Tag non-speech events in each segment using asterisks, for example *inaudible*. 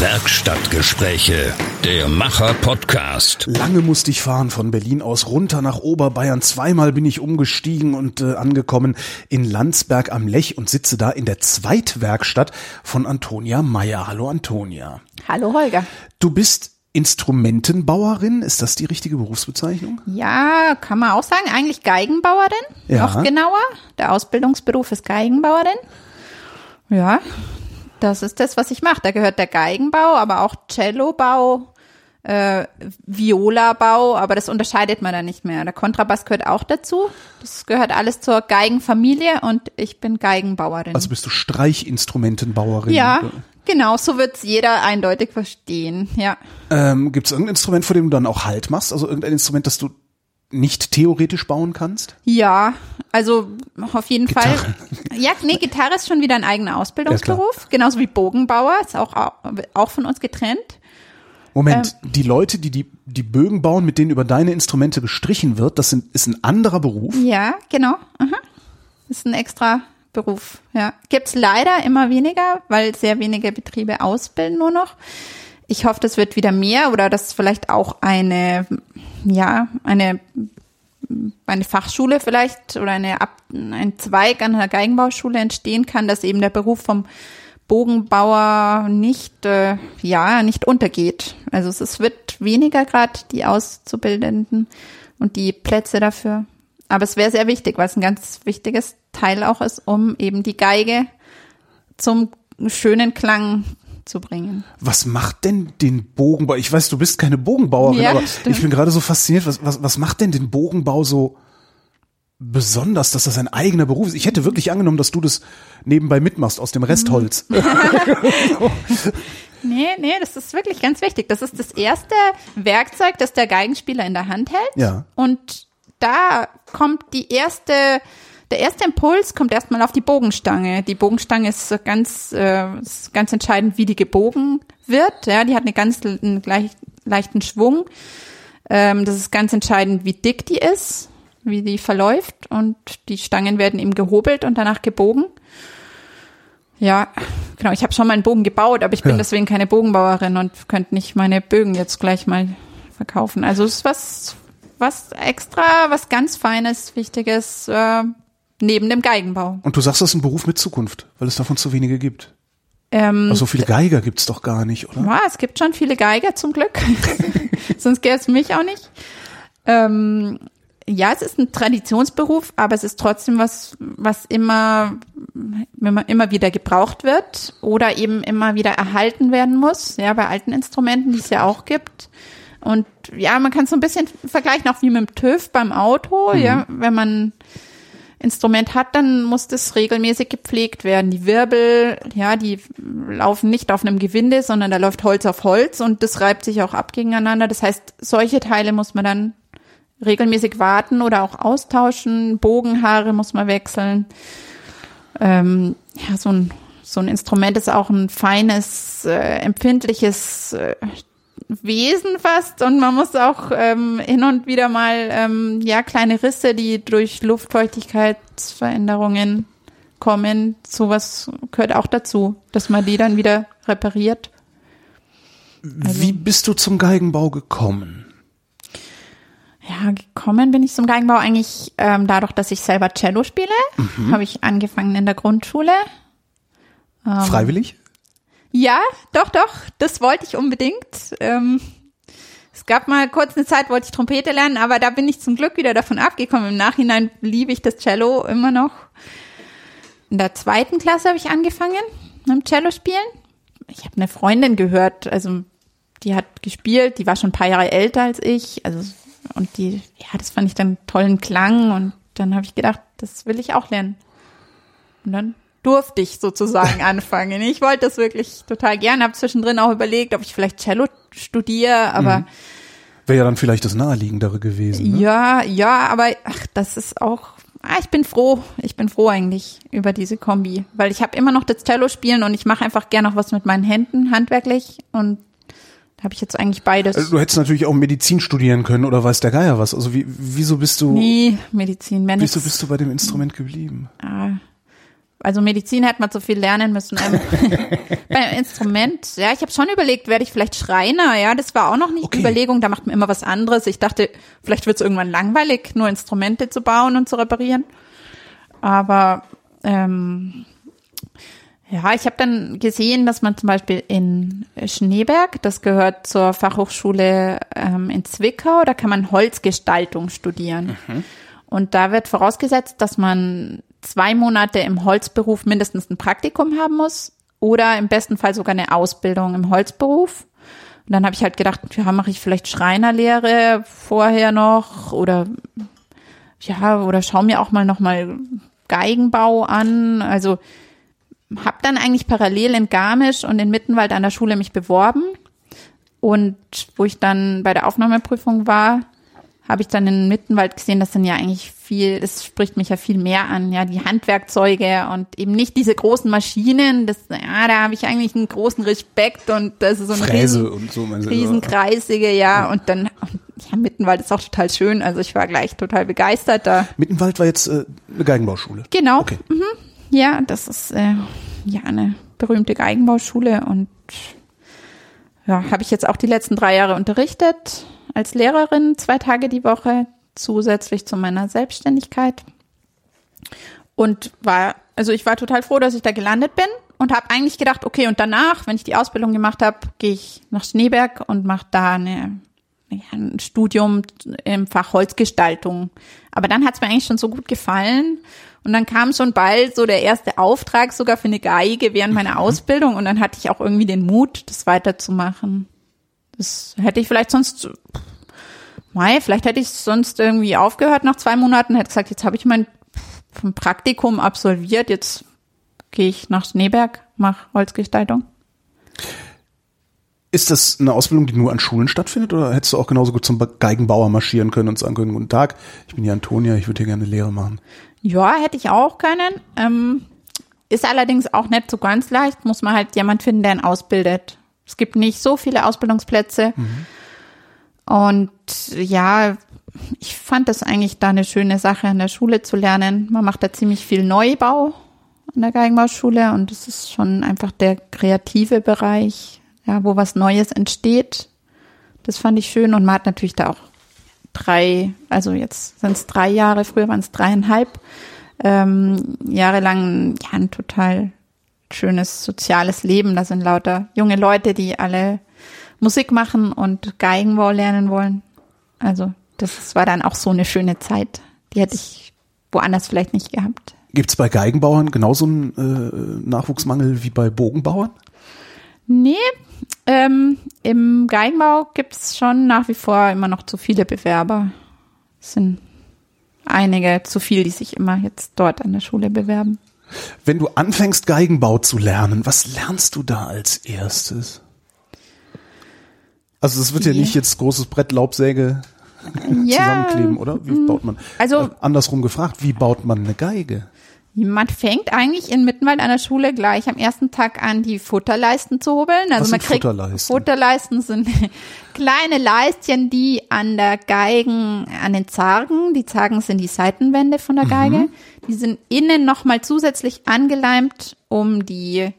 Werkstattgespräche, der Macher-Podcast. Lange musste ich fahren von Berlin aus runter nach Oberbayern. Zweimal bin ich umgestiegen und äh, angekommen in Landsberg am Lech und sitze da in der Zweitwerkstatt von Antonia Meyer. Hallo Antonia. Hallo Holger. Du bist Instrumentenbauerin, ist das die richtige Berufsbezeichnung? Ja, kann man auch sagen. Eigentlich Geigenbauerin, Ja. noch genauer. Der Ausbildungsberuf ist Geigenbauerin. Ja, das ist das, was ich mache. Da gehört der Geigenbau, aber auch Cellobau, äh, Violabau, aber das unterscheidet man da nicht mehr. Der Kontrabass gehört auch dazu. Das gehört alles zur Geigenfamilie und ich bin Geigenbauerin. Also bist du Streichinstrumentenbauerin? ja, genau, so wird's jeder eindeutig verstehen. Ja. Ähm, Gibt es irgendein Instrument, vor dem du dann auch Halt machst? Also irgendein Instrument, das du nicht theoretisch bauen kannst? Ja, also auf jeden Fall. Ja, nee, Gitarre ist schon wieder ein eigener Ausbildungsberuf, genauso wie Bogenbauer, ist auch, auch von uns getrennt. Moment, die Leute, die, die die Bögen bauen, mit denen über deine Instrumente gestrichen wird, das sind, ist ein anderer Beruf. Ja, genau. Aha. Ist ein extra Beruf. Ja, gibt's leider immer weniger, weil sehr wenige Betriebe ausbilden nur noch. Ich hoffe, das wird wieder mehr oder dass vielleicht auch eine, ja, eine eine Fachschule vielleicht oder eine Ab ein Zweig an einer Geigenbauschule entstehen kann, dass eben der Beruf vom Bogenbauer nicht äh, ja nicht untergeht. Also es, wird weniger gerade die Auszubildenden und die Plätze dafür. Aber es wäre sehr wichtig, weil es ein ganz wichtiges Teil auch ist, um eben die Geige zum schönen Klang zu bringen. Was macht denn den Bogenbau? Ich weiß, du bist keine Bogenbauerin, Ja, aber stimmt. ich bin gerade so fasziniert. Was, was, was macht denn den Bogenbau so besonders, dass das ein eigener Beruf ist? Ich hätte wirklich angenommen, dass du das nebenbei mitmachst aus dem Restholz. Mhm. *laughs* Nee, nee, das ist wirklich ganz wichtig. Das ist das erste Werkzeug, das der Geigenspieler in der Hand hält. Ja. Und da kommt die erste, der erste Impuls kommt erstmal auf die Bogenstange. Die Bogenstange ist ganz, äh, ist ganz entscheidend, wie die gebogen wird. Ja, die hat eine ganz einen gleich, leichten Schwung. Ähm, das ist ganz entscheidend, wie dick die ist, wie die verläuft. Und die Stangen werden eben gehobelt und danach gebogen. Ja, genau. Ich habe schon mal einen Bogen gebaut, aber ich bin Ja. deswegen keine Bogenbauerin und könnte nicht meine Bögen jetzt gleich mal verkaufen. Also es ist was, was extra, was ganz Feines, Wichtiges äh, neben dem Geigenbau. Und du sagst, das ist ein Beruf mit Zukunft, weil es davon zu wenige gibt. Ähm, Also so viele Geiger gibt's doch gar nicht, oder? ja, es gibt schon viele Geiger zum Glück. *laughs* Sonst gäbe es mich auch nicht. Ähm, ja, es ist ein Traditionsberuf, aber es ist trotzdem was, was immer, immer, immer wieder gebraucht wird oder eben immer wieder erhalten werden muss. Ja, bei alten Instrumenten, die es ja auch gibt. Und ja, man kann es so ein bisschen vergleichen, auch wie mit dem TÜV beim Auto. Ja, wenn man Instrument hat, dann muss das regelmäßig gepflegt werden. Die Wirbel, ja, die laufen nicht auf einem Gewinde, sondern da läuft Holz auf Holz und das reibt sich auch ab gegeneinander. Das heißt, solche Teile muss man dann regelmäßig warten oder auch austauschen. Bogenhaare muss man wechseln. Ähm, ja, so ein, so ein Instrument ist auch ein feines, äh, empfindliches äh, Wesen fast und man muss auch ähm, hin und wieder mal ähm, ja kleine Risse, die durch Luftfeuchtigkeitsveränderungen kommen, sowas gehört auch dazu, dass man die dann wieder repariert. Also Wie bist du zum Geigenbau gekommen? Ja, gekommen bin ich zum Geigenbau eigentlich ähm, dadurch, dass ich selber Cello spiele. Habe ich angefangen in der Grundschule. Ähm. Freiwillig? Ja, doch, doch, das wollte ich unbedingt. Ähm, es gab mal kurz eine Zeit, wollte ich Trompete lernen, aber da bin ich zum Glück wieder davon abgekommen. Im Nachhinein liebe ich das Cello immer noch. In der zweiten Klasse habe ich angefangen mit dem Cello spielen. Ich habe eine Freundin gehört, also die hat gespielt, die war schon ein paar Jahre älter als ich, also und die, ja, das fand ich dann tollen Klang und dann habe ich gedacht, das will ich auch lernen. Und dann durfte ich sozusagen *laughs* anfangen. Ich wollte das wirklich total gern, habe zwischendrin auch überlegt, ob ich vielleicht Cello studiere, aber Wäre ja dann vielleicht das naheliegendere gewesen. Ne? ja, ja, aber ach, das ist auch ah, ich bin froh, ich bin froh eigentlich über diese Kombi, weil ich habe immer noch das Cello spielen und ich mache einfach gern noch was mit meinen Händen handwerklich und da habe ich jetzt eigentlich beides. Also du hättest natürlich auch Medizin studieren können oder weiß der Geier was. Also wie, wieso bist du, nee, Medizin, wenn wieso es- bist du bei dem Instrument geblieben? Ah, Also Medizin hätte man zu viel lernen müssen. Ähm, *laughs* beim Instrument, ja, ich habe schon überlegt, werde ich vielleicht Schreiner, ja, das war auch noch nicht Okay. Überlegung, da macht man immer was anderes. Ich dachte, vielleicht wird es irgendwann langweilig, nur Instrumente zu bauen und zu reparieren. Aber ähm, ja, ich habe dann gesehen, dass man zum Beispiel in Schneeberg, das gehört zur Fachhochschule ähm, in Zwickau, da kann man Holzgestaltung studieren. Und da wird vorausgesetzt, dass man zwei Monate im Holzberuf mindestens ein Praktikum haben muss oder im besten Fall sogar eine Ausbildung im Holzberuf. Und dann habe ich halt gedacht, ja, mache ich vielleicht Schreinerlehre vorher noch oder ja, oder schau mir auch mal noch mal Geigenbau an. Also habe dann eigentlich parallel in Garmisch und in Mittenwald an der Schule mich beworben. Und wo ich dann bei der Aufnahmeprüfung war, habe ich dann in Mittenwald gesehen, das sind ja eigentlich viel, das spricht mich ja viel mehr an, ja, die Handwerkzeuge und eben nicht diese großen Maschinen, das, ja, da habe ich eigentlich einen großen Respekt und das ist so ein Fräse riesen, und so. riesenkreisige, ja, und dann, ja, Mittenwald ist auch total schön, also ich war gleich total begeistert da. Mittenwald war jetzt äh, eine Geigenbauschule. Genau, Okay. ja, das ist äh, ja eine berühmte Geigenbauschule und ja, habe ich jetzt auch die letzten drei Jahre unterrichtet als Lehrerin, zwei Tage die Woche, zusätzlich zu meiner Selbstständigkeit. Und war, also ich war total froh, dass ich da gelandet bin und habe eigentlich gedacht, okay, und danach, wenn ich die Ausbildung gemacht habe, gehe ich nach Schneeberg und mache da eine, ja, ein Studium im Fach Holzgestaltung. Aber dann hat es mir eigentlich schon so gut gefallen. Und dann kam schon bald so der erste Auftrag sogar für eine Geige während meiner Ausbildung. Und dann hatte ich auch irgendwie den Mut, das weiterzumachen. Das hätte ich vielleicht sonst, mei, vielleicht hätte ich sonst irgendwie aufgehört nach zwei Monaten, hätte gesagt, jetzt habe ich mein Praktikum absolviert, jetzt gehe ich nach Schneeberg, mache Holzgestaltung. Ist das eine Ausbildung, die nur an Schulen stattfindet oder hättest du auch genauso gut zum Geigenbauer marschieren können und sagen können, guten Tag, ich bin hier Antonia, ich würde hier gerne Lehre machen. Ja, hätte ich auch können. Ähm, ist allerdings auch nicht so ganz leicht. Muss man halt jemand finden, der ihn ausbildet. Es gibt nicht so viele Ausbildungsplätze. Und ja, ich fand das eigentlich da eine schöne Sache, an der Schule zu lernen. Man macht da ziemlich viel Neubau an der Geigenbauschule und es ist schon einfach der kreative Bereich, ja, wo was Neues entsteht. Das fand ich schön und man hat natürlich da auch drei, also jetzt sind es drei Jahre, früher waren es dreieinhalb, ähm, Jahre lang ja, ein total schönes soziales Leben. Da sind lauter junge Leute, die alle Musik machen und Geigenbau lernen wollen. Also das war dann auch so eine schöne Zeit. Die hätte ich woanders vielleicht nicht gehabt. Gibt es bei Geigenbauern genauso einen äh, Nachwuchsmangel wie bei Bogenbauern? Nee, ähm, im Geigenbau gibt's schon nach wie vor immer noch zu viele Bewerber. Es sind einige zu viel, die sich immer jetzt dort an der Schule bewerben. Wenn du anfängst, Geigenbau zu lernen, was lernst du da als erstes? Also es wird ja Ja. nicht jetzt großes Brett Laubsäge zusammenkleben, oder? Wie baut man? Also- äh, andersrum gefragt, wie baut man eine Geige? Man fängt eigentlich in Mittenwald an der Schule gleich am ersten Tag an, die Futterleisten zu hobeln. Also Was man kriegt Futterleisten? Futterleisten sind *laughs* kleine Leistchen, die an der Geigen, an den Zargen, die Zargen sind die Seitenwände von der Geige, die sind innen nochmal zusätzlich angeleimt, um die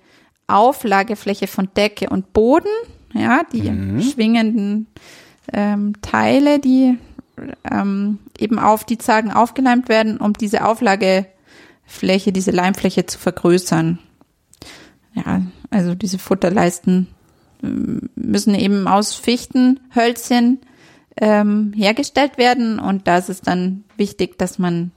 Auflagefläche von Decke und Boden, ja, die schwingenden ähm, Teile, die ähm, eben auf die Zargen aufgeleimt werden, um diese Auflagefläche, diese Leimfläche zu vergrößern. Ja, also diese Futterleisten ähm, müssen eben aus Fichtenhölzchen ähm, hergestellt werden und da ist es dann wichtig, dass man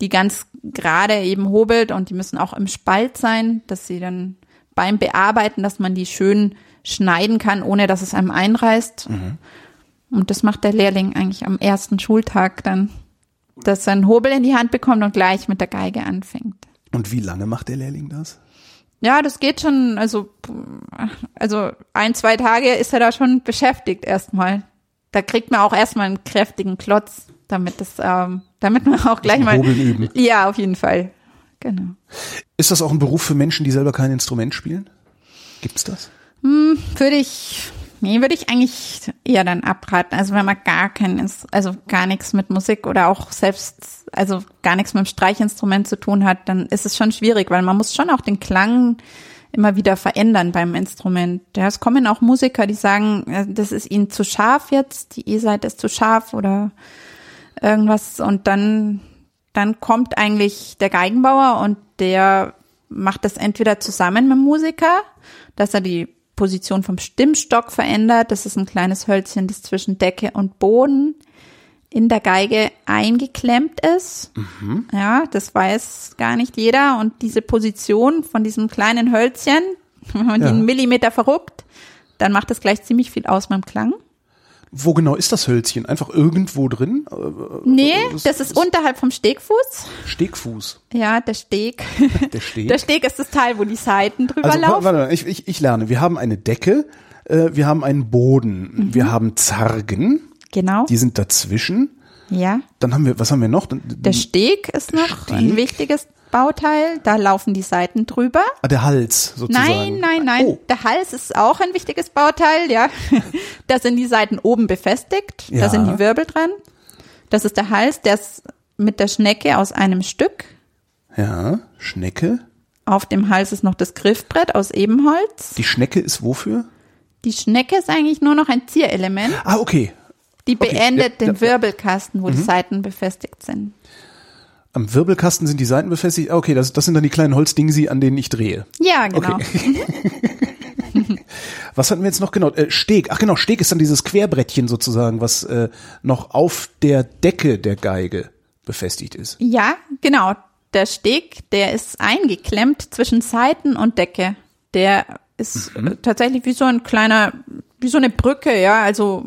die ganz gerade eben hobelt und die müssen auch im Spalt sein, dass sie dann beim Bearbeiten, dass man die schön schneiden kann, ohne dass es einem einreißt. Und das macht der Lehrling eigentlich am ersten Schultag dann, dass er einen Hobel in die Hand bekommt und gleich mit der Geige anfängt. Und wie lange macht der Lehrling das? Ja, das geht schon, also, also ein, zwei Tage ist er da schon beschäftigt erstmal. Da kriegt man auch erstmal einen kräftigen Klotz, damit das, ähm, damit man auch gleich mal. Üben. Ja, auf jeden Fall. Genau. Ist das auch ein Beruf für Menschen, die selber kein Instrument spielen? Gibt's das? Würde ich Nee, würde ich eigentlich eher dann abraten. Also wenn man gar kein, also gar nichts mit Musik oder auch selbst, also gar nichts mit dem Streichinstrument zu tun hat, dann ist es schon schwierig, weil man muss schon auch den Klang immer wieder verändern beim Instrument. Ja, es kommen auch Musiker, die sagen, äh, das ist ihnen zu scharf jetzt, die E-Seite ist zu scharf oder irgendwas und dann, dann kommt eigentlich der Geigenbauer und der macht das entweder zusammen mit dem Musiker, dass er die Position vom Stimmstock verändert. Das ist ein kleines Hölzchen, das zwischen Decke und Boden in der Geige eingeklemmt ist. Ja, das weiß gar nicht jeder. Und diese Position von diesem kleinen Hölzchen, *laughs* wenn man Ja. die einen Millimeter verrückt, dann macht das gleich ziemlich viel aus beim Klang. Wo genau ist das Hölzchen? Einfach irgendwo drin? Äh, Nee, das- das ist unterhalb vom Stegfuß. Stegfuß. Ja, der Steg. *laughs* Der Steg. Der Steg ist das Teil, wo die Seiten drüber Also, laufen. warte, mal, ich, ich, ich lerne. Wir haben eine Decke, äh, wir haben einen Boden, wir haben Zargen, Genau. die sind dazwischen. Ja. Dann haben wir, was haben wir noch? Der Steg ist noch Steg? ein wichtiges Bauteil. Da laufen die Seiten drüber. Ah, der Hals sozusagen. Nein, nein, nein. Oh, Der Hals ist auch ein wichtiges Bauteil, ja. *laughs* Da sind die Seiten oben befestigt. Ja. Da sind die Wirbel dran. Das ist der Hals, der ist mit der Schnecke aus einem Stück. ja, Schnecke. Auf dem Hals ist noch das Griffbrett aus Ebenholz. Die Schnecke ist wofür? Die Schnecke ist eigentlich nur noch ein Zierelement. Ah, okay. Die Okay, beendet ja, den ja, ja. Wirbelkasten, wo die Seiten befestigt sind. Am Wirbelkasten sind die Seiten befestigt. Ah, okay, das, das sind dann die kleinen Holzdingsi, an denen ich drehe. Ja, genau. *laughs* Was hatten wir jetzt noch genau? Äh, Steg. Ach genau, Steg ist dann dieses Querbrettchen sozusagen, was äh, noch auf der Decke der Geige befestigt ist. Ja, genau. Der Steg, der ist eingeklemmt zwischen Seiten und Decke. Der ist Mhm. äh, tatsächlich wie so ein kleiner, wie so eine Brücke, ja. Also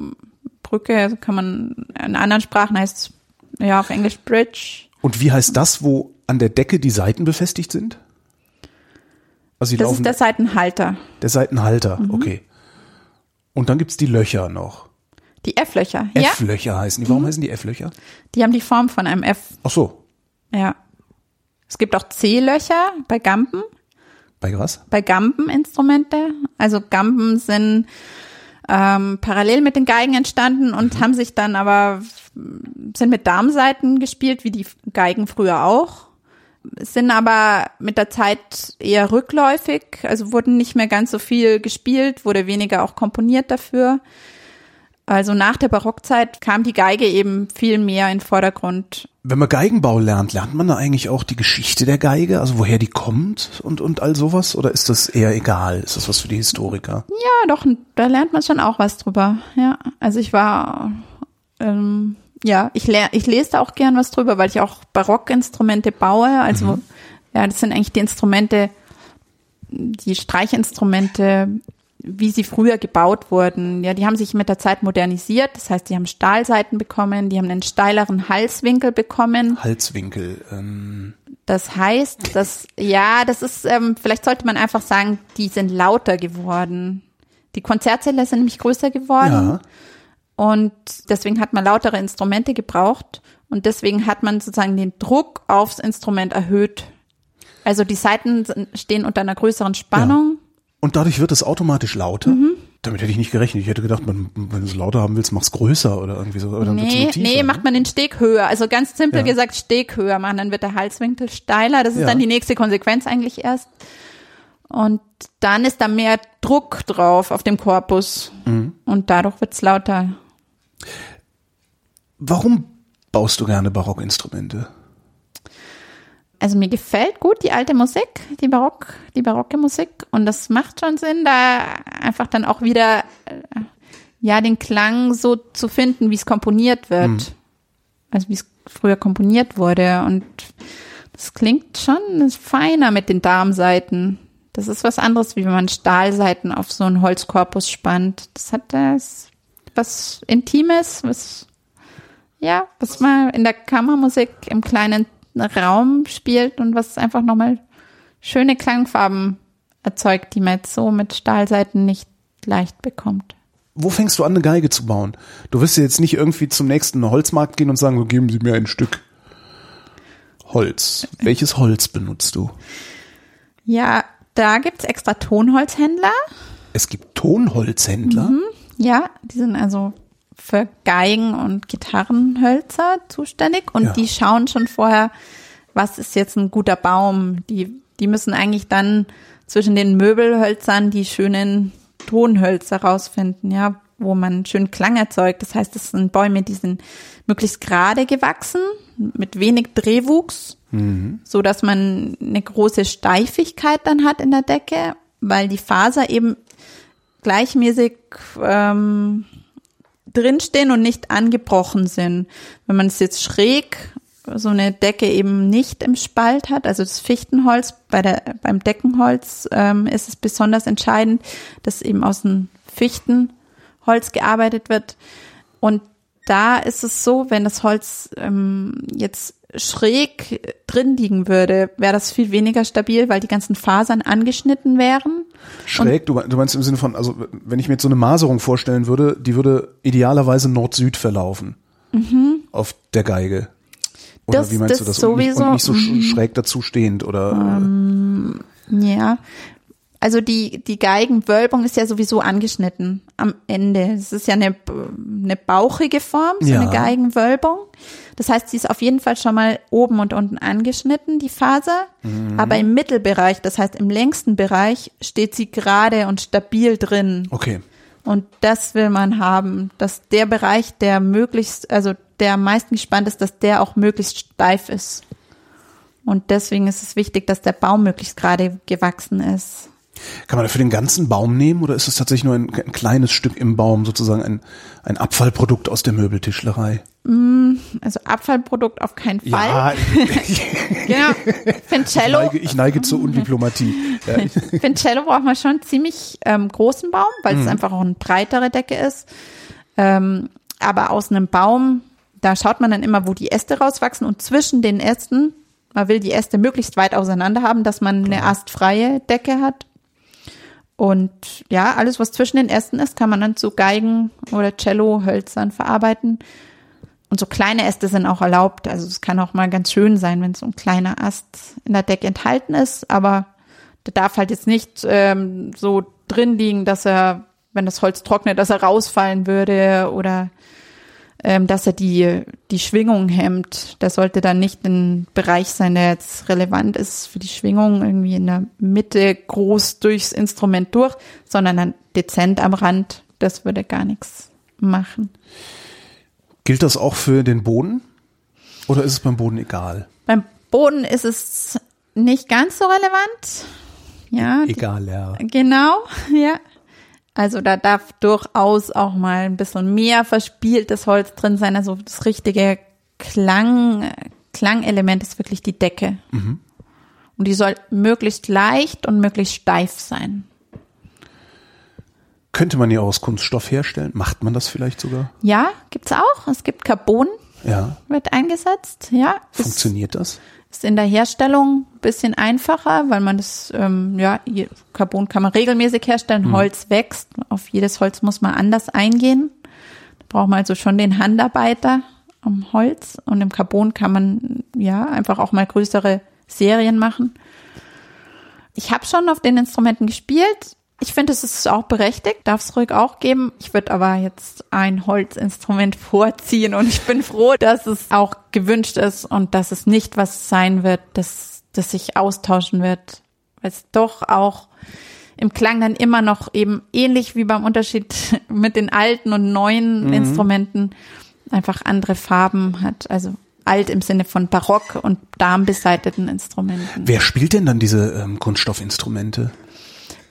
Brücke kann man, in anderen Sprachen heißt es, ja, auf Englisch Bridge. Und wie heißt das, wo an der Decke die Seiten befestigt sind? Also Das ist der Seitenhalter. der Seitenhalter, Mhm. okay. Und dann gibt's die Löcher noch. Die F-Löcher, ja. F-Löcher heißen die. Warum heißen die F-Löcher? Die haben die Form von einem F, Ach so, ja. Es gibt auch C-Löcher bei Gampen. bei was? bei Gambeninstrumente. Also Gamben sind ähm, parallel mit den Geigen entstanden und haben sich dann aber sind mit Darmsaiten gespielt, wie die Geigen früher auch, sind aber mit der Zeit eher rückläufig, also wurden nicht mehr ganz so viel gespielt, wurde weniger auch komponiert dafür. Also nach der Barockzeit kam die Geige eben viel mehr in den Vordergrund. Wenn man Geigenbau lernt, lernt man da eigentlich auch die Geschichte der Geige, also woher die kommt und, und all sowas? Oder ist das eher egal? Ist das was für die Historiker? Ja, doch, da lernt man schon auch was drüber. Ja, also ich war, ähm, ja, ich, ler ich lese da auch gern was drüber, weil ich auch Barockinstrumente baue. Also, ja, das sind eigentlich die Instrumente, die Streichinstrumente, wie sie früher gebaut wurden. Ja, die haben sich mit der Zeit modernisiert. Das heißt, die haben Stahlseiten bekommen, die haben einen steileren Halswinkel bekommen. Halswinkel. Ähm, Das heißt, dass, ja, das ist, ähm, vielleicht sollte man einfach sagen, die sind lauter geworden. Die Konzertsäle sind nämlich größer geworden ja. und deswegen hat man lautere Instrumente gebraucht und deswegen hat man sozusagen den Druck aufs Instrument erhöht. Also die Saiten stehen unter einer größeren Spannung. Und dadurch wird es automatisch lauter? Mhm. Damit hätte ich nicht gerechnet. Ich hätte gedacht, man, wenn du es lauter haben willst, mach's größer oder irgendwie so. Oder dann Nee, tiefer, nee, ne? macht man den Steg höher. Also ganz simpel Ja. gesagt, Steg höher machen, dann wird der Halswinkel steiler. Das ist Ja. dann die nächste Konsequenz eigentlich erst. Und dann ist da mehr Druck drauf auf dem Korpus. Mhm. Und dadurch wird's lauter. Warum baust du gerne Barockinstrumente? Also mir gefällt gut die alte Musik, die Barock, die barocke Musik. Und das macht schon Sinn, da einfach dann auch wieder, äh, ja, den Klang so zu finden, wie es komponiert wird. Also wie es früher komponiert wurde. Und das klingt schon feiner mit den Darmseiten. Das ist was anderes, wie wenn man Stahlseiten auf so einen Holzkorpus spannt. Das hat das was Intimes, was, ja, was man in der Kammermusik im kleinen Raum spielt und was einfach nochmal schöne Klangfarben erzeugt, die man jetzt so mit Stahlseiten nicht leicht bekommt. Wo fängst du an, eine Geige zu bauen? Du wirst ja jetzt nicht irgendwie zum nächsten Holzmarkt gehen und sagen, so, geben Sie mir ein Stück Holz. Welches Holz benutzt du? Ja, da gibt's extra Tonholzhändler. Es gibt Tonholzhändler. Ja, die sind also für Geigen und Gitarrenhölzer zuständig und Ja. die schauen schon vorher, was ist jetzt ein guter Baum. Die, die müssen eigentlich dann zwischen den Möbelhölzern die schönen Tonhölzer rausfinden, ja, wo man schön Klang erzeugt. Das heißt, das sind Bäume, die sind möglichst gerade gewachsen, mit wenig Drehwuchs, so dass man eine große Steifigkeit dann hat in der Decke, weil die Faser eben gleichmäßig ähm, drinstehen und nicht angebrochen sind. Wenn man es jetzt schräg so eine Decke eben nicht im Spalt hat, also das Fichtenholz, bei der, beim Deckenholz ähm, ist es besonders entscheidend, dass eben aus dem Fichtenholz gearbeitet wird. Und da ist es so, wenn das Holz ähm, jetzt schräg drin liegen würde, wäre das viel weniger stabil, weil die ganzen Fasern angeschnitten wären. Schräg, du, du meinst im Sinne von, also wenn ich mir jetzt so eine Maserung vorstellen würde, die würde idealerweise Nord-Süd verlaufen. Auf der Geige. Oder Mhm. Das- wie meinst das du das? Und nicht, sowieso. Mhm. und nicht so sch- schräg dazu stehend oder Ja, also die, die Geigenwölbung ist ja sowieso angeschnitten am Ende. Es ist ja eine, eine bauchige Form, so Ja. eine Geigenwölbung. Das heißt, sie ist auf jeden Fall schon mal oben und unten angeschnitten, die Faser. Mhm. Aber im Mittelbereich, das heißt im längsten Bereich, steht sie gerade und stabil drin. okay. Und das will man haben, dass der Bereich, der möglichst, also der am meisten gespannt ist, dass der auch möglichst steif ist. Und deswegen ist es wichtig, dass der Baum möglichst gerade gewachsen ist. Kann man dafür den ganzen Baum nehmen oder ist es tatsächlich nur ein, ein kleines Stück im Baum, sozusagen ein, ein Abfallprodukt aus der Möbeltischlerei? Also Abfallprodukt auf keinen Fall. Ja, *laughs* Genau. ich Fincello, neige, ich neige zur *laughs* Undiplomatie. Ja, ich, Fincello braucht man schon einen ziemlich ähm, großen Baum, weil es einfach auch eine breitere Decke ist. Ähm, aber aus einem Baum, da schaut man dann immer, wo die Äste rauswachsen und zwischen den Ästen, man will die Äste möglichst weit auseinander haben, dass man eine astfreie Decke hat. Und ja, alles, was zwischen den Ästen ist, kann man dann zu Geigen oder Cello-Hölzern verarbeiten. Und so kleine Äste sind auch erlaubt. Also es kann auch mal ganz schön sein, wenn so ein kleiner Ast in der Decke enthalten ist. Aber der darf halt jetzt nicht ähm, so drin liegen, dass er, wenn das Holz trocknet, dass er rausfallen würde oder ähm, dass er die, die Schwingung hemmt. Der sollte dann nicht ein Bereich sein, der jetzt relevant ist für die Schwingung, irgendwie in der Mitte groß durchs Instrument durch, sondern dann dezent am Rand. Das würde gar nichts machen. gilt das auch für den Boden? Oder ist es beim Boden egal? Beim Boden ist es nicht ganz so relevant. Ja, Egal, ja. Genau, *laughs* ja. Also da darf durchaus auch mal ein bisschen mehr verspieltes Holz drin sein. Also das richtige Klang, Klangelement ist wirklich die Decke. Und die soll möglichst leicht und möglichst steif sein. Könnte man die aus Kunststoff herstellen? Macht man das vielleicht sogar? Ja, gibt's auch. Es gibt Carbon, Ja. wird eingesetzt. Ja, Funktioniert das? Ist in der Herstellung ein bisschen einfacher, weil man das, ähm, ja, Carbon kann man regelmäßig herstellen. Holz wächst. Auf jedes Holz muss man anders eingehen. Da braucht man also schon den Handarbeiter am Holz. Und im Carbon kann man, ja, einfach auch mal größere Serien machen. Ich habe schon auf den Instrumenten gespielt. Ich finde, es ist auch berechtigt, darf es ruhig auch geben. Ich würde aber jetzt ein Holzinstrument *laughs* vorziehen und ich bin froh, dass es auch gewünscht ist und dass es nicht was sein wird, das, das sich austauschen wird. Weil es doch auch im Klang dann immer noch eben ähnlich wie beim Unterschied *laughs* mit den alten und neuen Instrumenten einfach andere Farben hat. Also alt im Sinne von barock und darmbeseiteten Instrumenten. Wer spielt denn dann diese ähm, Kunststoffinstrumente?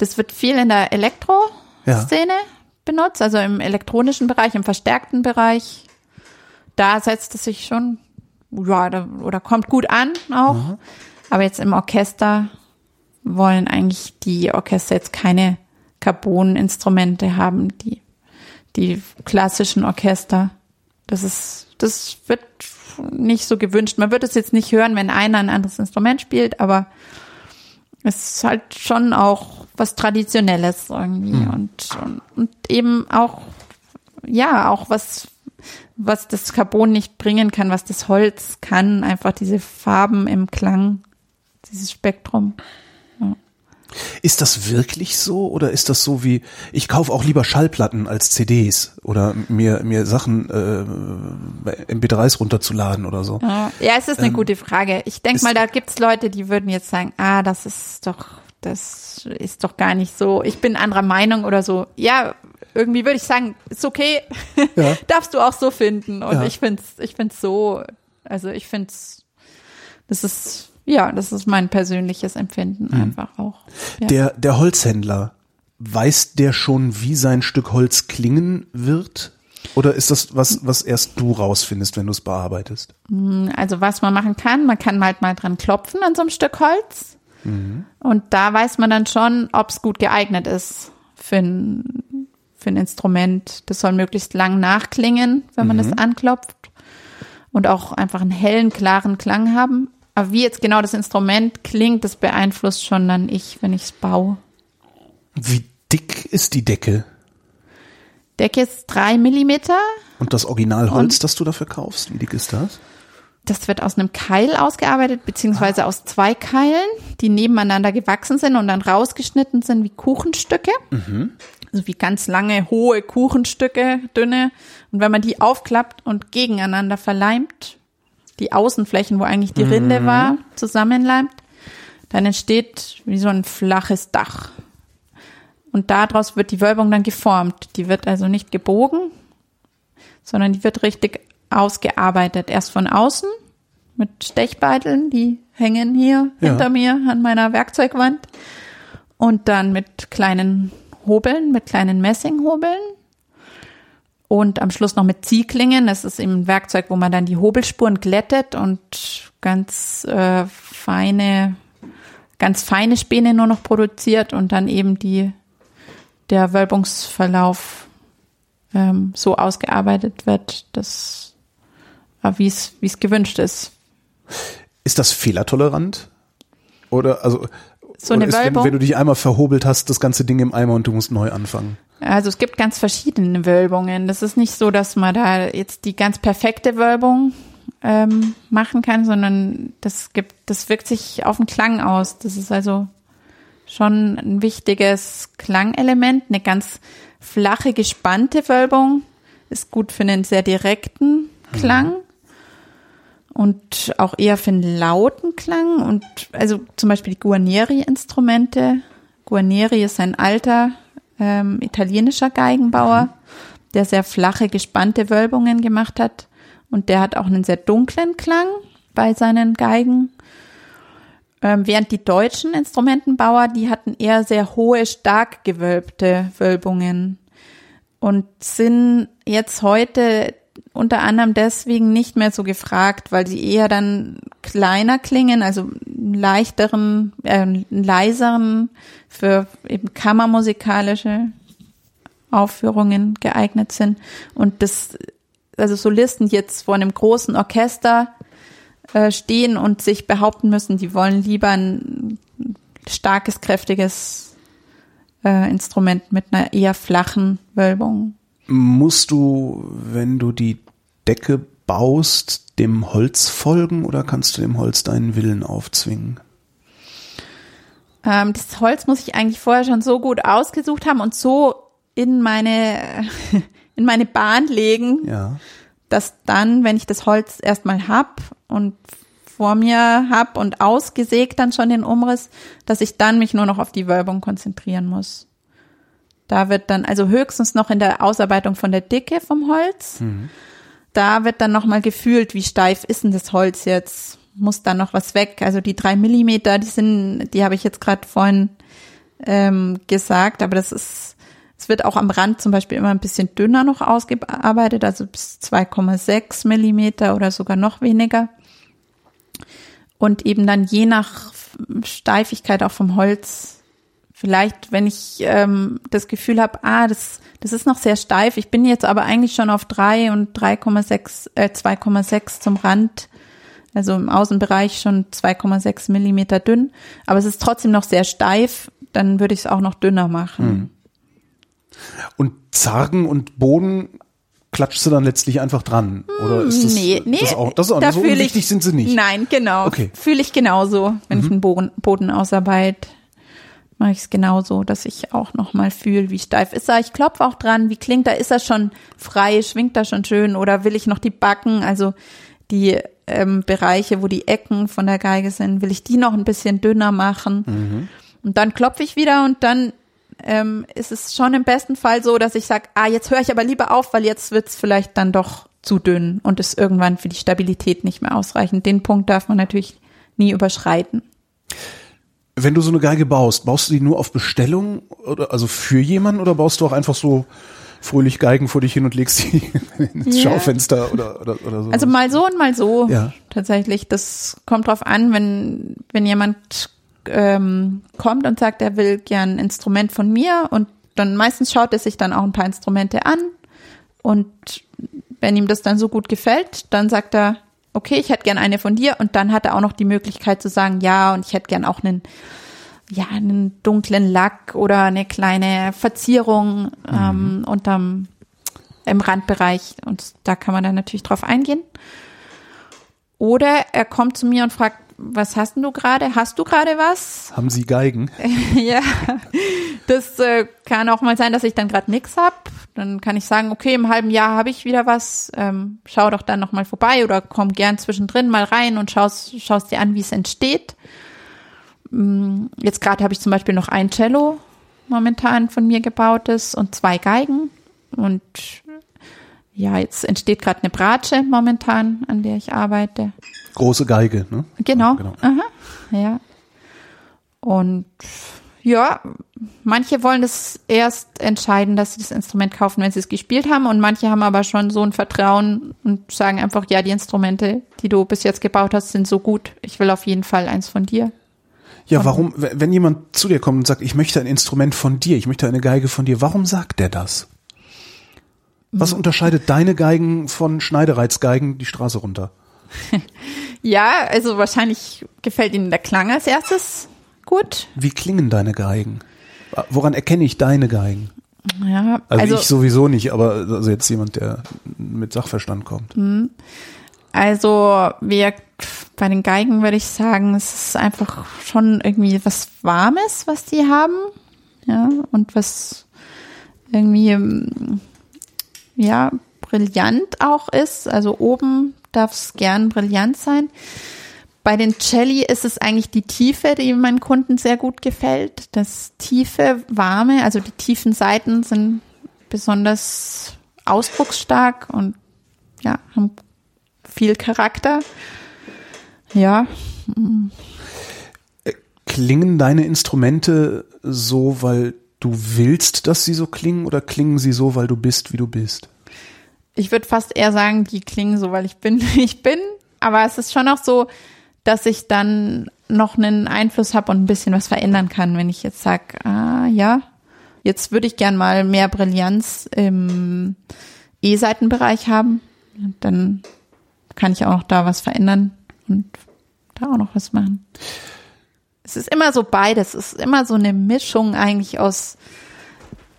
Das wird viel in der Elektro-Szene benutzt, also im elektronischen Bereich, im verstärkten Bereich. Da setzt es sich schon, ja, da, oder kommt gut an auch. Aber jetzt im Orchester wollen eigentlich die Orchester jetzt keine Carbon-Instrumente haben, die, die klassischen Orchester. Das ist, das wird nicht so gewünscht. Man wird es jetzt nicht hören, wenn einer ein anderes Instrument spielt, aber es ist halt schon auch was Traditionelles irgendwie und, und, und eben auch, ja, auch was, was das Carbon nicht bringen kann, was das Holz kann, einfach diese Farben im Klang, dieses Spektrum. Ist das wirklich so oder ist das so wie ich kaufe auch lieber Schallplatten als CDs oder mir mir Sachen äh, bei MP3s runterzuladen oder so? Ja, es ist eine ähm, gute Frage. Ich denke mal, da gibt's Leute, die würden jetzt sagen, ah, das ist doch, das ist doch gar nicht so. Ich bin anderer Meinung oder so. Ja, irgendwie würde ich sagen, ist okay, ja. *laughs* darfst du auch so finden. Und ja. ich find's, ich find's so, also ich find's, das ist ja, das ist mein persönliches Empfinden mhm. einfach auch. Ja. Der, der Holzhändler, weiß der schon, wie sein Stück Holz klingen wird? Oder ist das was, was erst du rausfindest, wenn du es bearbeitest? Hm, also was man machen kann, man kann halt mal dran klopfen an so einem Stück Holz. Mhm. Und da weiß man dann schon, ob es gut geeignet ist für ein, für ein Instrument. Das soll möglichst lang nachklingen, wenn man mhm. das anklopft. Und auch einfach einen hellen, klaren Klang haben. Aber wie jetzt genau das Instrument klingt, das beeinflusst schon dann ich, wenn ich es baue. Wie dick ist die Decke? Decke ist drei Millimeter. Und das Originalholz, das du dafür kaufst, wie dick ist das? Das wird aus einem Keil ausgearbeitet, beziehungsweise ah. aus zwei Keilen, die nebeneinander gewachsen sind und dann rausgeschnitten sind wie Kuchenstücke. Mhm. Also wie ganz lange, hohe Kuchenstücke, dünne. Und wenn man die aufklappt und gegeneinander verleimt, die Außenflächen, wo eigentlich die Rinde mhm. war, zusammenleimt, dann entsteht wie so ein flaches Dach. Und daraus wird die Wölbung dann geformt. Die wird also nicht gebogen, sondern die wird richtig ausgearbeitet. Erst von außen mit Stechbeiteln, die hängen hier ja. hinter mir an meiner Werkzeugwand. Und dann mit kleinen Hobeln, mit kleinen Messinghobeln und am Schluss noch mit Zieglingen. Das ist eben ein Werkzeug, wo man dann die Hobelspuren glättet und ganz äh, feine, ganz feine Späne nur noch produziert und dann eben die, der Wölbungsverlauf ähm, so ausgearbeitet wird, dass äh, wie es wie es gewünscht ist. Ist das fehlertolerant? Oder also so eine ist, Wölbung? Wenn, wenn du dich einmal verhobelt hast, das ganze Ding im Eimer und du musst neu anfangen. Also es gibt ganz verschiedene Wölbungen. Das ist nicht so, dass man da jetzt die ganz perfekte Wölbung ähm, machen kann, sondern das gibt, das wirkt sich auf den Klang aus. Das ist also schon ein wichtiges Klangelement. Eine ganz flache, gespannte Wölbung ist gut für einen sehr direkten Klang. Mhm. Und auch eher für einen lauten Klang. Und also zum Beispiel die Guarneri-Instrumente. Guarneri ist ein alter ähm, italienischer Geigenbauer, mhm. der sehr flache, gespannte Wölbungen gemacht hat. Und der hat auch einen sehr dunklen Klang bei seinen Geigen. Ähm, während die deutschen Instrumentenbauer, die hatten eher sehr hohe, stark gewölbte Wölbungen und sind jetzt heute unter anderem deswegen nicht mehr so gefragt, weil sie eher dann kleiner klingen, also leichteren, äh, leiseren für eben kammermusikalische Aufführungen geeignet sind. Und das, also Solisten jetzt vor einem großen Orchester äh, stehen und sich behaupten müssen, die wollen lieber ein starkes, kräftiges äh, Instrument mit einer eher flachen Wölbung Musst du, wenn du die Decke baust, dem Holz folgen oder kannst du dem Holz deinen Willen aufzwingen? Ähm, das Holz muss ich eigentlich vorher schon so gut ausgesucht haben und so in meine, *laughs* in meine Bahn legen, ja. dass dann, wenn ich das Holz erstmal hab und vor mir hab und ausgesägt dann schon den Umriss, dass ich dann mich nur noch auf die Wölbung konzentrieren muss. Da wird dann, also höchstens noch in der Ausarbeitung von der Dicke vom Holz. Mhm. Da wird dann nochmal gefühlt, wie steif ist denn das Holz jetzt? Muss da noch was weg? Also die drei Millimeter, die sind, die habe ich jetzt gerade vorhin ähm, gesagt, aber das ist, es wird auch am Rand zum Beispiel immer ein bisschen dünner noch ausgearbeitet, also bis 2,6 Millimeter oder sogar noch weniger. Und eben dann je nach Steifigkeit auch vom Holz Vielleicht, wenn ich ähm, das Gefühl habe, ah, das, das ist noch sehr steif. Ich bin jetzt aber eigentlich schon auf drei und 3,6, äh, 2,6 zum Rand. Also im Außenbereich schon 2,6 Millimeter dünn. Aber es ist trotzdem noch sehr steif. Dann würde ich es auch noch dünner machen. Mhm. Und Zargen und Boden klatschst du dann letztlich einfach dran? Oder ist das, nee, nee, das auch, das ist auch da so unwichtig ich, sind sie nicht? Nein, genau. Okay. Fühle ich genauso, wenn mhm. ich einen Boden, Boden ausarbeite mache ich es genauso, dass ich auch nochmal fühle, wie steif ist er. Ich klopfe auch dran, wie klingt er, ist er schon frei, schwingt er schon schön oder will ich noch die Backen, also die ähm, Bereiche, wo die Ecken von der Geige sind, will ich die noch ein bisschen dünner machen. Mhm. Und dann klopfe ich wieder und dann ähm, ist es schon im besten Fall so, dass ich sage, ah, jetzt höre ich aber lieber auf, weil jetzt wird's vielleicht dann doch zu dünn und ist irgendwann für die Stabilität nicht mehr ausreichend. Den Punkt darf man natürlich nie überschreiten. Wenn du so eine Geige baust, baust du die nur auf Bestellung oder also für jemanden oder baust du auch einfach so fröhlich Geigen vor dich hin und legst die *laughs* ins Ja. Schaufenster oder, oder, oder so? Also mal so und mal so. Ja. Tatsächlich. Das kommt drauf an, wenn, wenn jemand ähm, kommt und sagt, er will gern ein Instrument von mir und dann meistens schaut er sich dann auch ein paar Instrumente an und wenn ihm das dann so gut gefällt, dann sagt er, okay, ich hätte gern eine von dir. Und dann hat er auch noch die Möglichkeit zu sagen, ja, und ich hätte gern auch einen, ja, einen dunklen Lack oder eine kleine Verzierung ähm, unterm im Randbereich. Und da kann man dann natürlich drauf eingehen. Oder er kommt zu mir und fragt, was hast du gerade? Hast du gerade was? Haben sie Geigen? *laughs* ja, das äh, kann auch mal sein, dass ich dann gerade nix hab. Dann kann ich sagen, okay, im halben Jahr habe ich wieder was. Ähm, schau doch dann noch mal vorbei oder komm gern zwischendrin mal rein und schaust, schaust dir an, wie es entsteht. Mm, Jetzt gerade habe ich zum Beispiel noch ein Cello momentan von mir gebautes und zwei Geigen und ja, jetzt entsteht gerade eine Bratsche momentan, an der ich arbeite. Große Geige, ne? Genau. Genau. Aha. Ja. Und ja, manche wollen das erst entscheiden, dass sie das Instrument kaufen, wenn sie es gespielt haben. Und manche haben aber schon so ein Vertrauen und sagen einfach, ja, die Instrumente, die du bis jetzt gebaut hast, sind so gut. Ich will auf jeden Fall eins von dir. Ja, warum, w- wenn jemand zu dir kommt und sagt, ich möchte ein Instrument von dir, ich möchte eine Geige von dir, warum sagt der das? Was unterscheidet deine Geigen von Schneidereizgeigen die Straße runter? *laughs* Ja, also wahrscheinlich gefällt ihnen der Klang als erstes gut. Wie klingen deine Geigen? Woran erkenne ich deine Geigen? Ja, Also, also, ich sowieso nicht, aber also jetzt jemand, der mit Sachverstand kommt. Also wir bei den Geigen würde ich sagen, es ist einfach schon irgendwie was Warmes, was die haben. Ja, und was irgendwie ähm, ja brillant auch ist. Also oben darf es gern brillant sein. Bei den Celli ist es eigentlich die Tiefe, die meinen Kunden sehr gut gefällt. Das tiefe, warme, also die tiefen Seiten sind besonders ausdrucksstark und ja, haben viel Charakter. Ja, Klingen deine Instrumente so, weil du willst, dass sie so klingen, oder klingen sie so, weil du bist, wie du bist? Ich würde fast eher sagen, die klingen so, weil ich bin, *laughs* wie ich bin. Aber es ist schon auch so, dass ich dann noch einen Einfluss habe und ein bisschen was verändern kann, wenn ich jetzt sage, ah ja, jetzt würde ich gern mal mehr Brillanz im E-Seitenbereich haben. Dann kann ich auch noch da was verändern und da auch noch was machen. Es ist immer so beides. Es ist immer so eine Mischung eigentlich aus,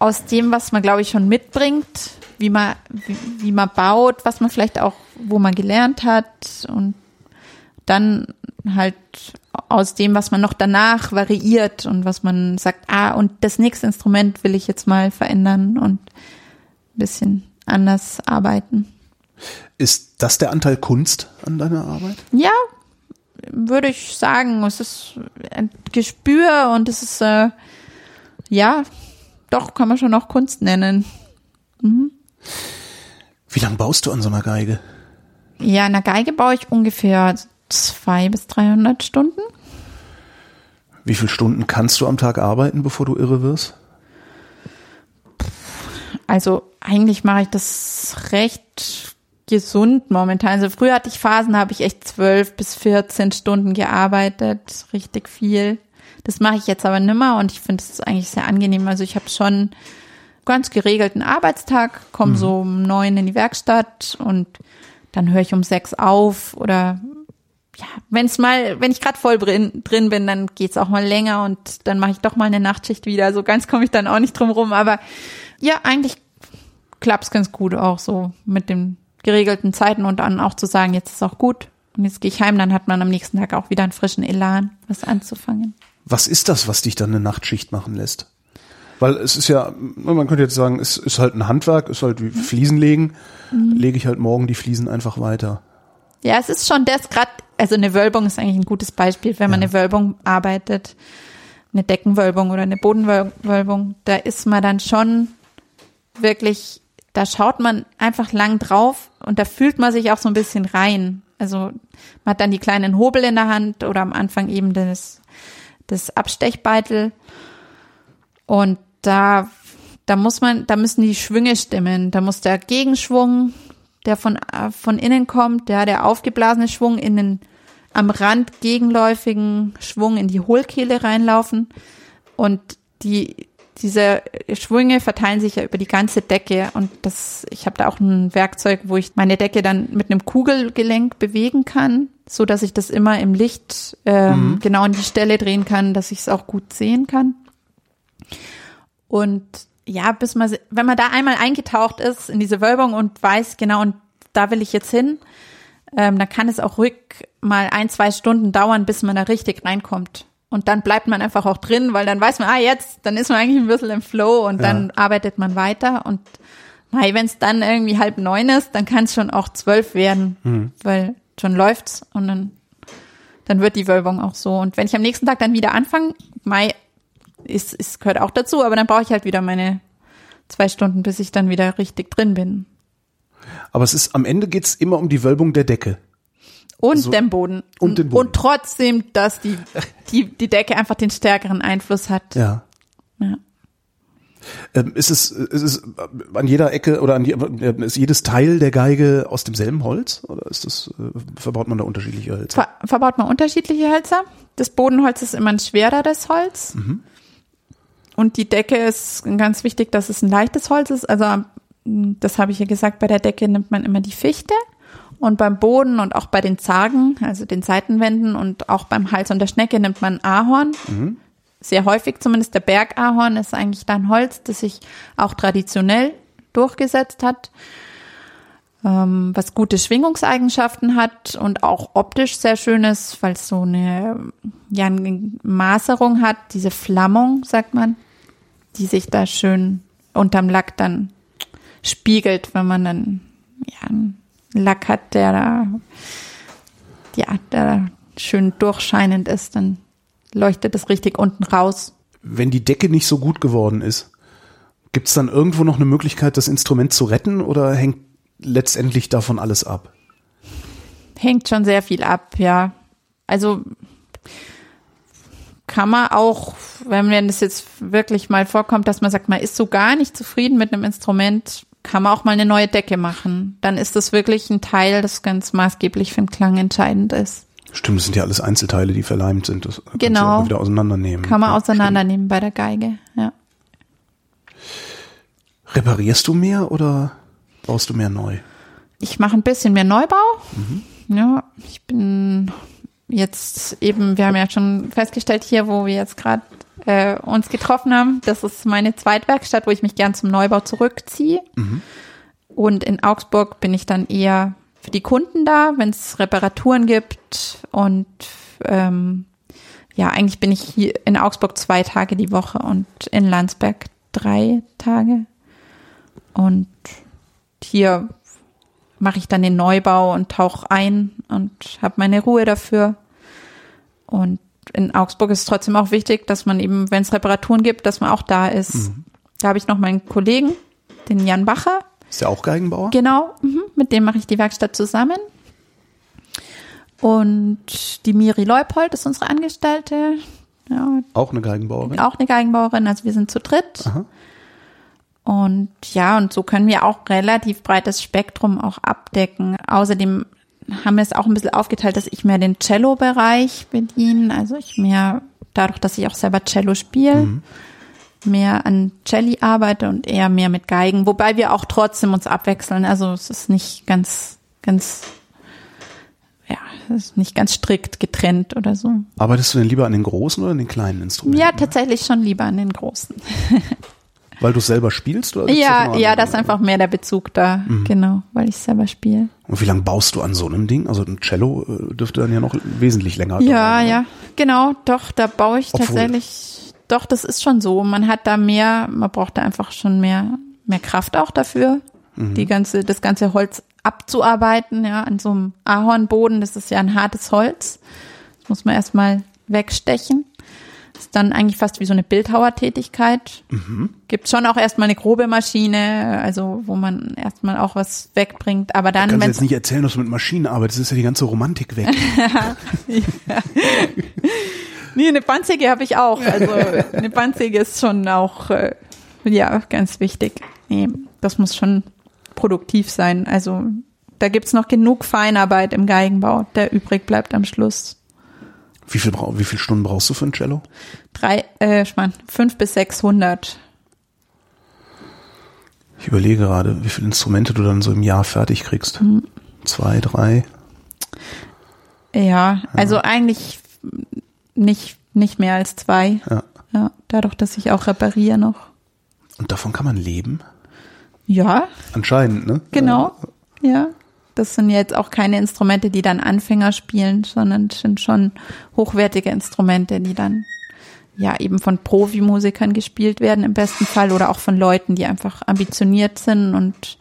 aus dem, was man, glaube ich, schon mitbringt, wie man, wie, wie man baut, was man vielleicht auch, wo man gelernt hat und dann halt aus dem, was man noch danach variiert und was man sagt, ah, und das nächste Instrument will ich jetzt mal verändern und ein bisschen anders arbeiten. Ist das der Anteil Kunst an deiner Arbeit? Ja, würde ich sagen. Es ist ein Gespür und es ist, äh, ja, doch, kann man schon auch Kunst nennen. Wie lange baust du an so einer Geige? Ja, in der Geige baue ich ungefähr zwei bis 300 Stunden. Wie viele Stunden kannst du am Tag arbeiten, bevor du irre wirst? Also eigentlich mache ich das recht gesund momentan. Also früher hatte ich Phasen, da habe ich echt zwölf bis 14 Stunden gearbeitet, richtig viel. Das mache ich jetzt aber nimmer und ich finde es eigentlich sehr angenehm. Also ich habe schon ganz geregelten Arbeitstag, komme so um neun in die Werkstatt und dann höre ich um sechs auf oder ja, wenn es mal, wenn ich gerade voll drin, drin bin, dann geht's auch mal länger und dann mache ich doch mal eine Nachtschicht wieder. So ganz komme ich dann auch nicht drum rum. Aber ja, eigentlich klappt's ganz gut auch so mit den geregelten Zeiten und dann auch zu sagen, jetzt ist auch gut und jetzt gehe ich heim, dann hat man am nächsten Tag auch wieder einen frischen Elan, was anzufangen. Was ist das, was dich dann eine Nachtschicht machen lässt? Weil es ist ja, man könnte jetzt sagen, es ist halt ein Handwerk, ist halt wie Fliesen legen. Lege ich halt morgen die Fliesen einfach weiter. Ja, es ist schon das gerade, also eine Wölbung ist eigentlich ein gutes Beispiel, wenn man eine Wölbung arbeitet, eine Deckenwölbung oder eine Bodenwölbung, da ist man dann schon wirklich, da schaut man einfach lang drauf und da fühlt man sich auch so ein bisschen rein. Also man hat dann die kleinen Hobel in der Hand oder am Anfang eben das, das Abstechbeitel und da, da muss man, da müssen die Schwünge stimmen. Da muss der Gegenschwung, der von, von innen kommt, der, der aufgeblasene Schwung in den am Rand gegenläufigen Schwung in die Hohlkehle reinlaufen. Und die, diese Schwünge verteilen sich ja über die ganze Decke. Und das, ich habe da auch ein Werkzeug, wo ich meine Decke dann mit einem Kugelgelenk bewegen kann, so dass ich das immer im Licht ähm, genau an die Stelle drehen kann, dass ich es auch gut sehen kann. Und ja, bis man, wenn man da einmal eingetaucht ist in diese Wölbung und weiß, genau, und da will ich jetzt hin, ähm, dann kann es auch ruhig mal ein, zwei Stunden dauern, bis man da richtig reinkommt. Und dann bleibt man einfach auch drin, weil dann weiß man, ah, jetzt, dann ist man eigentlich ein bisschen im Flow und Ja. dann arbeitet man weiter. Und wenn es dann irgendwie halb neun ist, dann kann es schon auch zwölf werden, weil schon läuft's und dann, dann wird die Wölbung auch so. Und wenn ich am nächsten Tag dann wieder anfange, Mai ist, ist gehört auch dazu, aber dann brauche ich halt wieder meine zwei Stunden, bis ich dann wieder richtig drin bin. Aber es ist, am Ende geht's immer um die Wölbung der Decke. Und So. den Boden. Und den Boden. Und trotzdem, dass die, die, die Decke einfach den stärkeren Einfluss hat. Ja. Ja. Ähm, ist es, ist es an jeder Ecke oder an die, äh, ist jedes Teil der Geige aus demselben Holz? Oder ist das, äh, verbaut man da unterschiedliche Hölzer? Ver verbaut man unterschiedliche Hölzer. Das Bodenholz ist immer ein schwereres Holz. Und die Decke ist ganz wichtig, dass es ein leichtes Holz ist. Also das habe ich ja gesagt, bei der Decke nimmt man immer die Fichte. Und beim Boden und auch bei den Zargen, also den Seitenwänden und auch beim Hals und der Schnecke nimmt man Ahorn. Sehr häufig zumindest der Bergahorn ist eigentlich dann Holz, das sich auch traditionell durchgesetzt hat ähm, was gute Schwingungseigenschaften hat und auch optisch sehr schön ist, weil es so eine, ja, eine Maserung hat, diese Flammung, sagt man, die sich da schön unterm Lack dann spiegelt, wenn man dann ja, Lack hat, der da, ja, der schön durchscheinend ist, dann leuchtet es richtig unten raus. Wenn die Decke nicht so gut geworden ist, gibt's dann irgendwo noch eine Möglichkeit, das Instrument zu retten oder hängt letztendlich davon alles ab? Hängt schon sehr viel ab, ja. Also kann man auch, wenn wenn es jetzt wirklich mal vorkommt, dass man sagt, man ist so gar nicht zufrieden mit einem Instrument, kann man auch mal eine neue Decke machen. Dann ist das wirklich ein Teil, das ganz maßgeblich für den Klang entscheidend ist. Stimmt, das sind ja alles Einzelteile, die verleimt sind. Das Genau. auch wieder auseinandernehmen. Kann man Ja, auseinandernehmen bei der Geige, ja. stimmt. Reparierst du mehr oder baust du mehr neu? Ich mache ein bisschen mehr Neubau. Ja, ich bin jetzt eben, wir haben ja schon festgestellt hier, wo wir jetzt gerade äh, uns getroffen haben, das ist meine Zweitwerkstatt, wo ich mich gern zum Neubau zurückziehe. Und in Augsburg bin ich dann eher für die Kunden da, wenn es Reparaturen gibt. Und ähm, ja, eigentlich bin ich hier in Augsburg zwei Tage die Woche und in Landsberg drei Tage. Und hier mache ich dann den Neubau und tauche ein und habe meine Ruhe dafür. Und in Augsburg ist es trotzdem auch wichtig, dass man eben, wenn es Reparaturen gibt, dass man auch da ist. Da habe ich noch meinen Kollegen, den Jan Bacher, Ist der auch Geigenbauer? Genau, mhm. mit dem mache ich die Werkstatt zusammen. Und die Miri Leupold ist unsere Angestellte, ja, Auch eine Geigenbauerin? auch eine Geigenbauerin, also wir sind zu dritt. Aha. Und ja, und so können wir auch relativ breites Spektrum auch abdecken. Außerdem haben wir es auch ein bisschen aufgeteilt, dass ich mehr den Cello-Bereich bediene. Also ich mehr, dadurch, dass ich auch selber Cello spiele, mehr an Celli arbeite und eher mehr mit Geigen. Wobei wir auch trotzdem uns abwechseln. Also es ist nicht ganz, ganz, ja, es ist nicht ganz strikt getrennt oder so. Arbeitest du denn lieber an den großen oder an den kleinen Instrumenten? Ja, tatsächlich schon lieber an den großen. *laughs* Weil du selber spielst? Oder Ja, ja, da ist einfach mehr der Bezug da. Genau, weil ich selber spiele. Und wie lange baust du an so einem Ding? Also ein Cello äh, dürfte dann ja noch wesentlich länger Ja, dauern. ja. genau, doch, da baue ich Obwohl- tatsächlich, doch, das ist schon so. Man hat da mehr, man braucht da einfach schon mehr, mehr Kraft auch dafür, Mhm. die ganze, das ganze Holz abzuarbeiten, ja, an so einem Ahornboden, das ist ja ein hartes Holz. Das muss man erstmal wegstechen. Das ist dann eigentlich fast wie so eine Bildhauertätigkeit. Gibt schon auch erstmal eine grobe Maschine, also wo man erstmal auch was wegbringt, aber dann, Kannst du wenn jetzt nicht erzählen, dass du mit Maschinen arbeitest, ist ja die ganze Romantik weg. *laughs* Nee, eine Bandsäge habe ich auch. Also eine Bandsäge ist schon auch äh, ja ganz wichtig. Nee, das muss schon produktiv sein. Also da gibt's noch genug Feinarbeit im Geigenbau, der übrig bleibt am Schluss. Wie viel, wie viel Stunden brauchst du für ein Cello? Drei, äh, ich mein, fünf bis sechshundert. Ich überlege gerade, wie viele Instrumente du dann so im Jahr fertig kriegst. Mhm. Zwei, drei. Ja, also eigentlich nicht nicht mehr als zwei. Ja. Ja, dadurch, dass ich auch repariere noch. Und davon kann man leben? Ja, Anscheinend, ne? Genau, ja. Das sind jetzt auch keine Instrumente, die dann Anfänger spielen, sondern es sind schon hochwertige Instrumente, die dann ja eben von Profimusikern gespielt werden im besten Fall oder auch von Leuten, die einfach ambitioniert sind und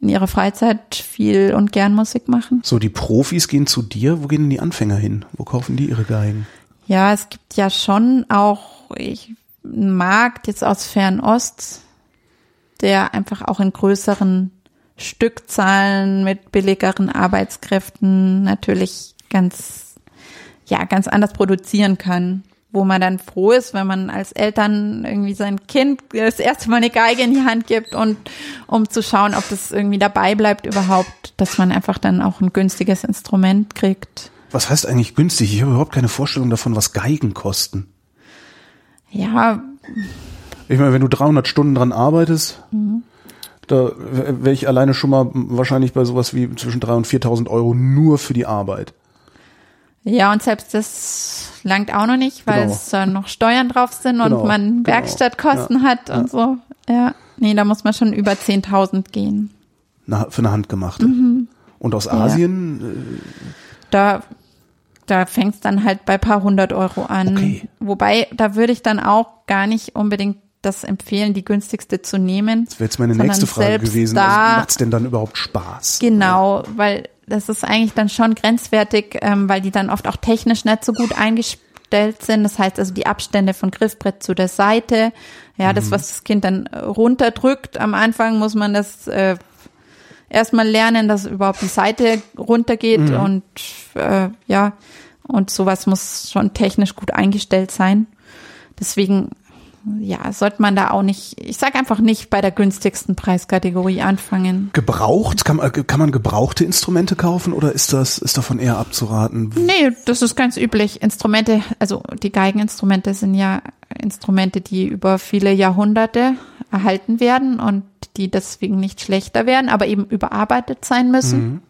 in ihrer Freizeit viel und gern Musik machen. So, die Profis gehen zu dir. Wo gehen denn die Anfänger hin? Wo kaufen die ihre Geigen? Ja, es gibt ja schon auch ich, einen Markt jetzt aus Fernost, der einfach auch in größeren Stückzahlen mit billigeren Arbeitskräften natürlich ganz, ja, ganz anders produzieren kann. Wo man dann froh ist, wenn man als Eltern irgendwie sein Kind das erste Mal eine Geige in die Hand gibt und um zu schauen, ob das irgendwie dabei bleibt überhaupt, dass man einfach dann auch ein günstiges Instrument kriegt. Was heißt eigentlich günstig? Ich habe überhaupt keine Vorstellung davon, was Geigen kosten. Ja, Ich meine, wenn du 300 Stunden dran arbeitest, Mhm. Da wäre ich alleine schon mal wahrscheinlich bei sowas wie zwischen 3.000 und 4.000 Euro nur für die Arbeit. Ja, und selbst das langt auch noch nicht, weil Genau. es da noch Steuern drauf sind Genau, und man genau. Werkstattkosten hat und so. Ja, nee, da muss man schon über 10.000 gehen. Na, für eine handgemachte. Mhm. Und aus Asien, Da, da fängt's dann halt bei paar hundert Euro an. Okay. Wobei, da würde ich dann auch gar nicht unbedingt das empfehlen, die günstigste zu nehmen. das wäre jetzt meine nächste Frage gewesen, Da, also, macht's denn dann überhaupt Spaß? Genau, weil das ist eigentlich dann schon grenzwertig, ähm, weil die dann oft auch technisch nicht so gut eingestellt sind. Das heißt also die Abstände von Griffbrett zu der Seite, ja, das, was das Kind dann runterdrückt. Am Anfang muss man das äh, erstmal lernen, dass überhaupt die Seite runtergeht und äh, ja, und sowas muss schon technisch gut eingestellt sein. Deswegen ja, sollte man da auch nicht, ich sag einfach nicht bei der günstigsten Preiskategorie anfangen. Gebraucht? Kann, man- kann man gebrauchte Instrumente kaufen oder ist das, ist davon eher abzuraten? Nee, das ist ganz üblich. Instrumente, also die Geigeninstrumente sind ja Instrumente, die über viele Jahrhunderte erhalten werden und die deswegen nicht schlechter werden, aber eben überarbeitet sein müssen.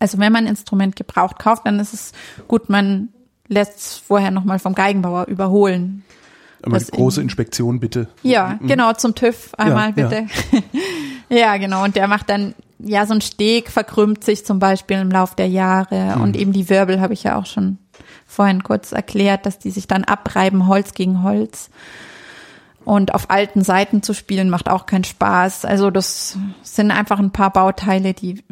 Also wenn man ein Instrument gebraucht kauft, dann ist es gut, man lässt es vorher nochmal vom Geigenbauer überholen. Aber große Inspektion bitte. Ja, genau, zum TÜV einmal Ja, bitte. *laughs* Ja. genau. Und der macht dann, ja, so ein Steg verkrümmt sich zum Beispiel im Lauf der Jahre. Und eben die Wirbel habe ich ja auch schon vorhin kurz erklärt, dass die sich dann abreiben, Holz gegen Holz. Und auf alten Seiten zu spielen macht auch keinen Spaß. Also das sind einfach ein paar Bauteile, die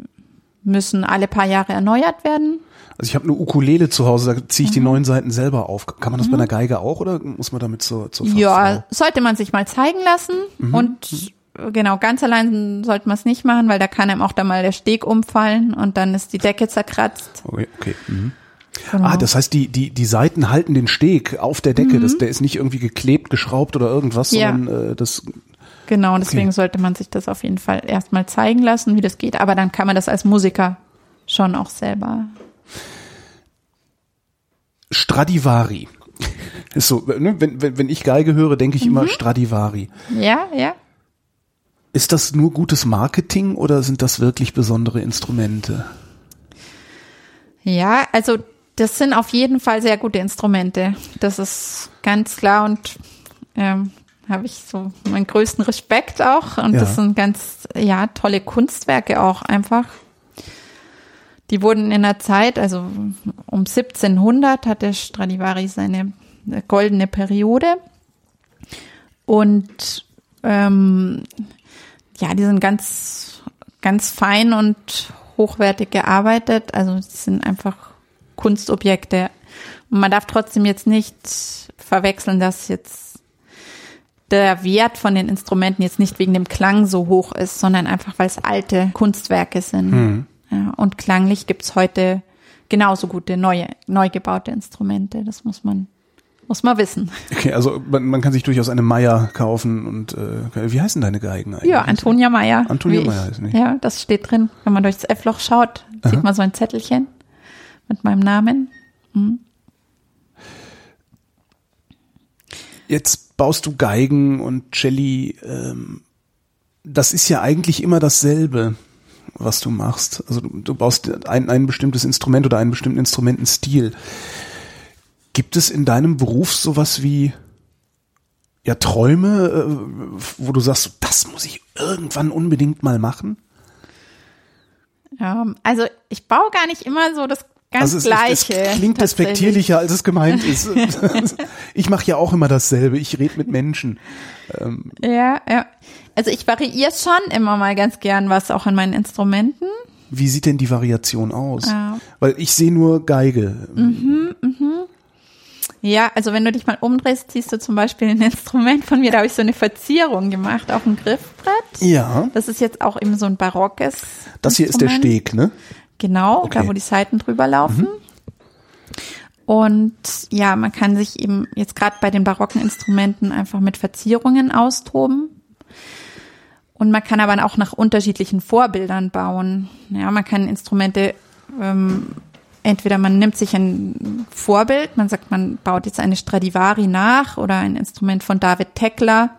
müssen alle paar Jahre erneuert werden. Also ich habe eine Ukulele zu Hause, da ziehe ich Mhm. die neuen Seiten selber auf. Kann man das bei einer Geige auch oder muss man damit zur, zur Fachfrau? Ja, sollte man sich mal zeigen lassen Mhm. und genau, ganz allein sollte man es nicht machen, weil da kann einem auch da mal der Steg umfallen und dann ist die Decke zerkratzt. Okay, okay. Mhm. Genau. Ah, das heißt, die, die, die Seiten halten den Steg auf der Decke. Das, der ist nicht irgendwie geklebt, geschraubt oder irgendwas, Mhm. Ja. sondern äh, das. Genau, und deswegen sollte man sich das auf jeden Fall erstmal zeigen lassen, wie das geht, aber dann kann man das als Musiker schon auch selber. Stradivari. Ist so, ne? wenn, wenn, wenn ich Geige höre, denke ich Mhm. immer Stradivari. Ja, ja. Ist das nur gutes Marketing oder sind das wirklich besondere Instrumente? Ja, also das sind auf jeden Fall sehr gute Instrumente. Das ist ganz klar und ähm, habe ich so meinen größten Respekt auch. Und Ja. das sind ganz, ja, tolle Kunstwerke auch einfach. die wurden in der Zeit, also um 1700 hatte Stradivari seine goldene Periode. Und ähm, ja, die sind ganz, ganz fein und hochwertig gearbeitet. Also die sind einfach Kunstobjekte. Und man darf trotzdem jetzt nicht verwechseln, dass jetzt der Wert von den Instrumenten jetzt nicht wegen dem Klang so hoch ist, sondern einfach, weil es alte Kunstwerke sind. Mhm. Ja, und klanglich gibt's heute genauso gute neue, neu gebaute Instrumente. Das muss man, muss man wissen. Okay, also man, man kann sich durchaus eine Meier kaufen und äh, wie heißen deine Geigen eigentlich? Ja, Antonia Meyer. Antonia. Meyer heißen die. Ja, das steht drin. Wenn man durchs F-Loch schaut, sieht man so ein Zettelchen mit meinem Namen. Jetzt baust du Geigen und Celli. Ähm, das ist ja eigentlich immer dasselbe, was du machst. Also du, du baust ein, ein bestimmtes Instrument oder einen bestimmten Instrumentenstil. Gibt es in deinem Beruf sowas wie ja Träume, äh, wo du sagst, das muss ich irgendwann unbedingt mal machen? Ja, also ich baue gar nicht immer so das ganz Also es, Gleiche. es, es klingt despektierlicher, als es gemeint ist. *laughs* *laughs* ich mache ja auch immer dasselbe. Ich rede mit Menschen. Ja, ja. Also ich variiere schon immer mal ganz gern was auch in meinen Instrumenten. Wie sieht denn die Variation aus? Ja. Weil ich sehe nur Geige. Ja, also wenn du dich mal umdrehst, siehst du zum Beispiel ein Instrument von mir, da habe ich so eine Verzierung gemacht auf dem Griffbrett. Ja, Das ist jetzt auch eben so ein barockes. das hier ist der Instrument. Steg, ne? Genau, Okay. da wo die Seiten drüber laufen. Und ja, man kann sich eben jetzt gerade bei den barocken Instrumenten einfach mit Verzierungen austoben. Und man kann aber auch nach unterschiedlichen Vorbildern bauen. Ja, man kann Instrumente, ähm, entweder man nimmt sich ein Vorbild, man sagt, man baut jetzt eine Stradivari nach oder ein Instrument von David Tekla.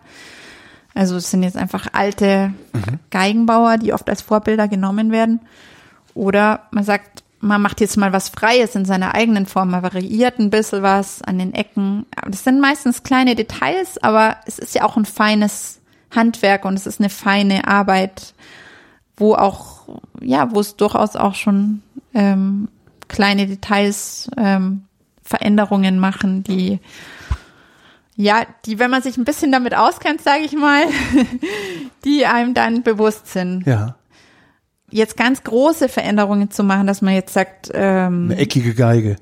Also es sind jetzt einfach alte Geigenbauer, die oft als Vorbilder genommen werden. Oder man sagt, man macht jetzt mal was Freies in seiner eigenen Form, man variiert ein bisschen was an den Ecken. Das sind meistens kleine Details, aber es ist ja auch ein feines Handwerk und es ist eine feine Arbeit, wo auch, ja, wo es durchaus auch schon ähm, kleine Details, ähm, Veränderungen machen, die ja, die, wenn man sich ein bisschen damit auskennt, sage ich mal, *laughs* die einem dann bewusst sind Ja. Jetzt ganz große Veränderungen zu machen, dass man jetzt sagt, ähm, Eine eckige Geige.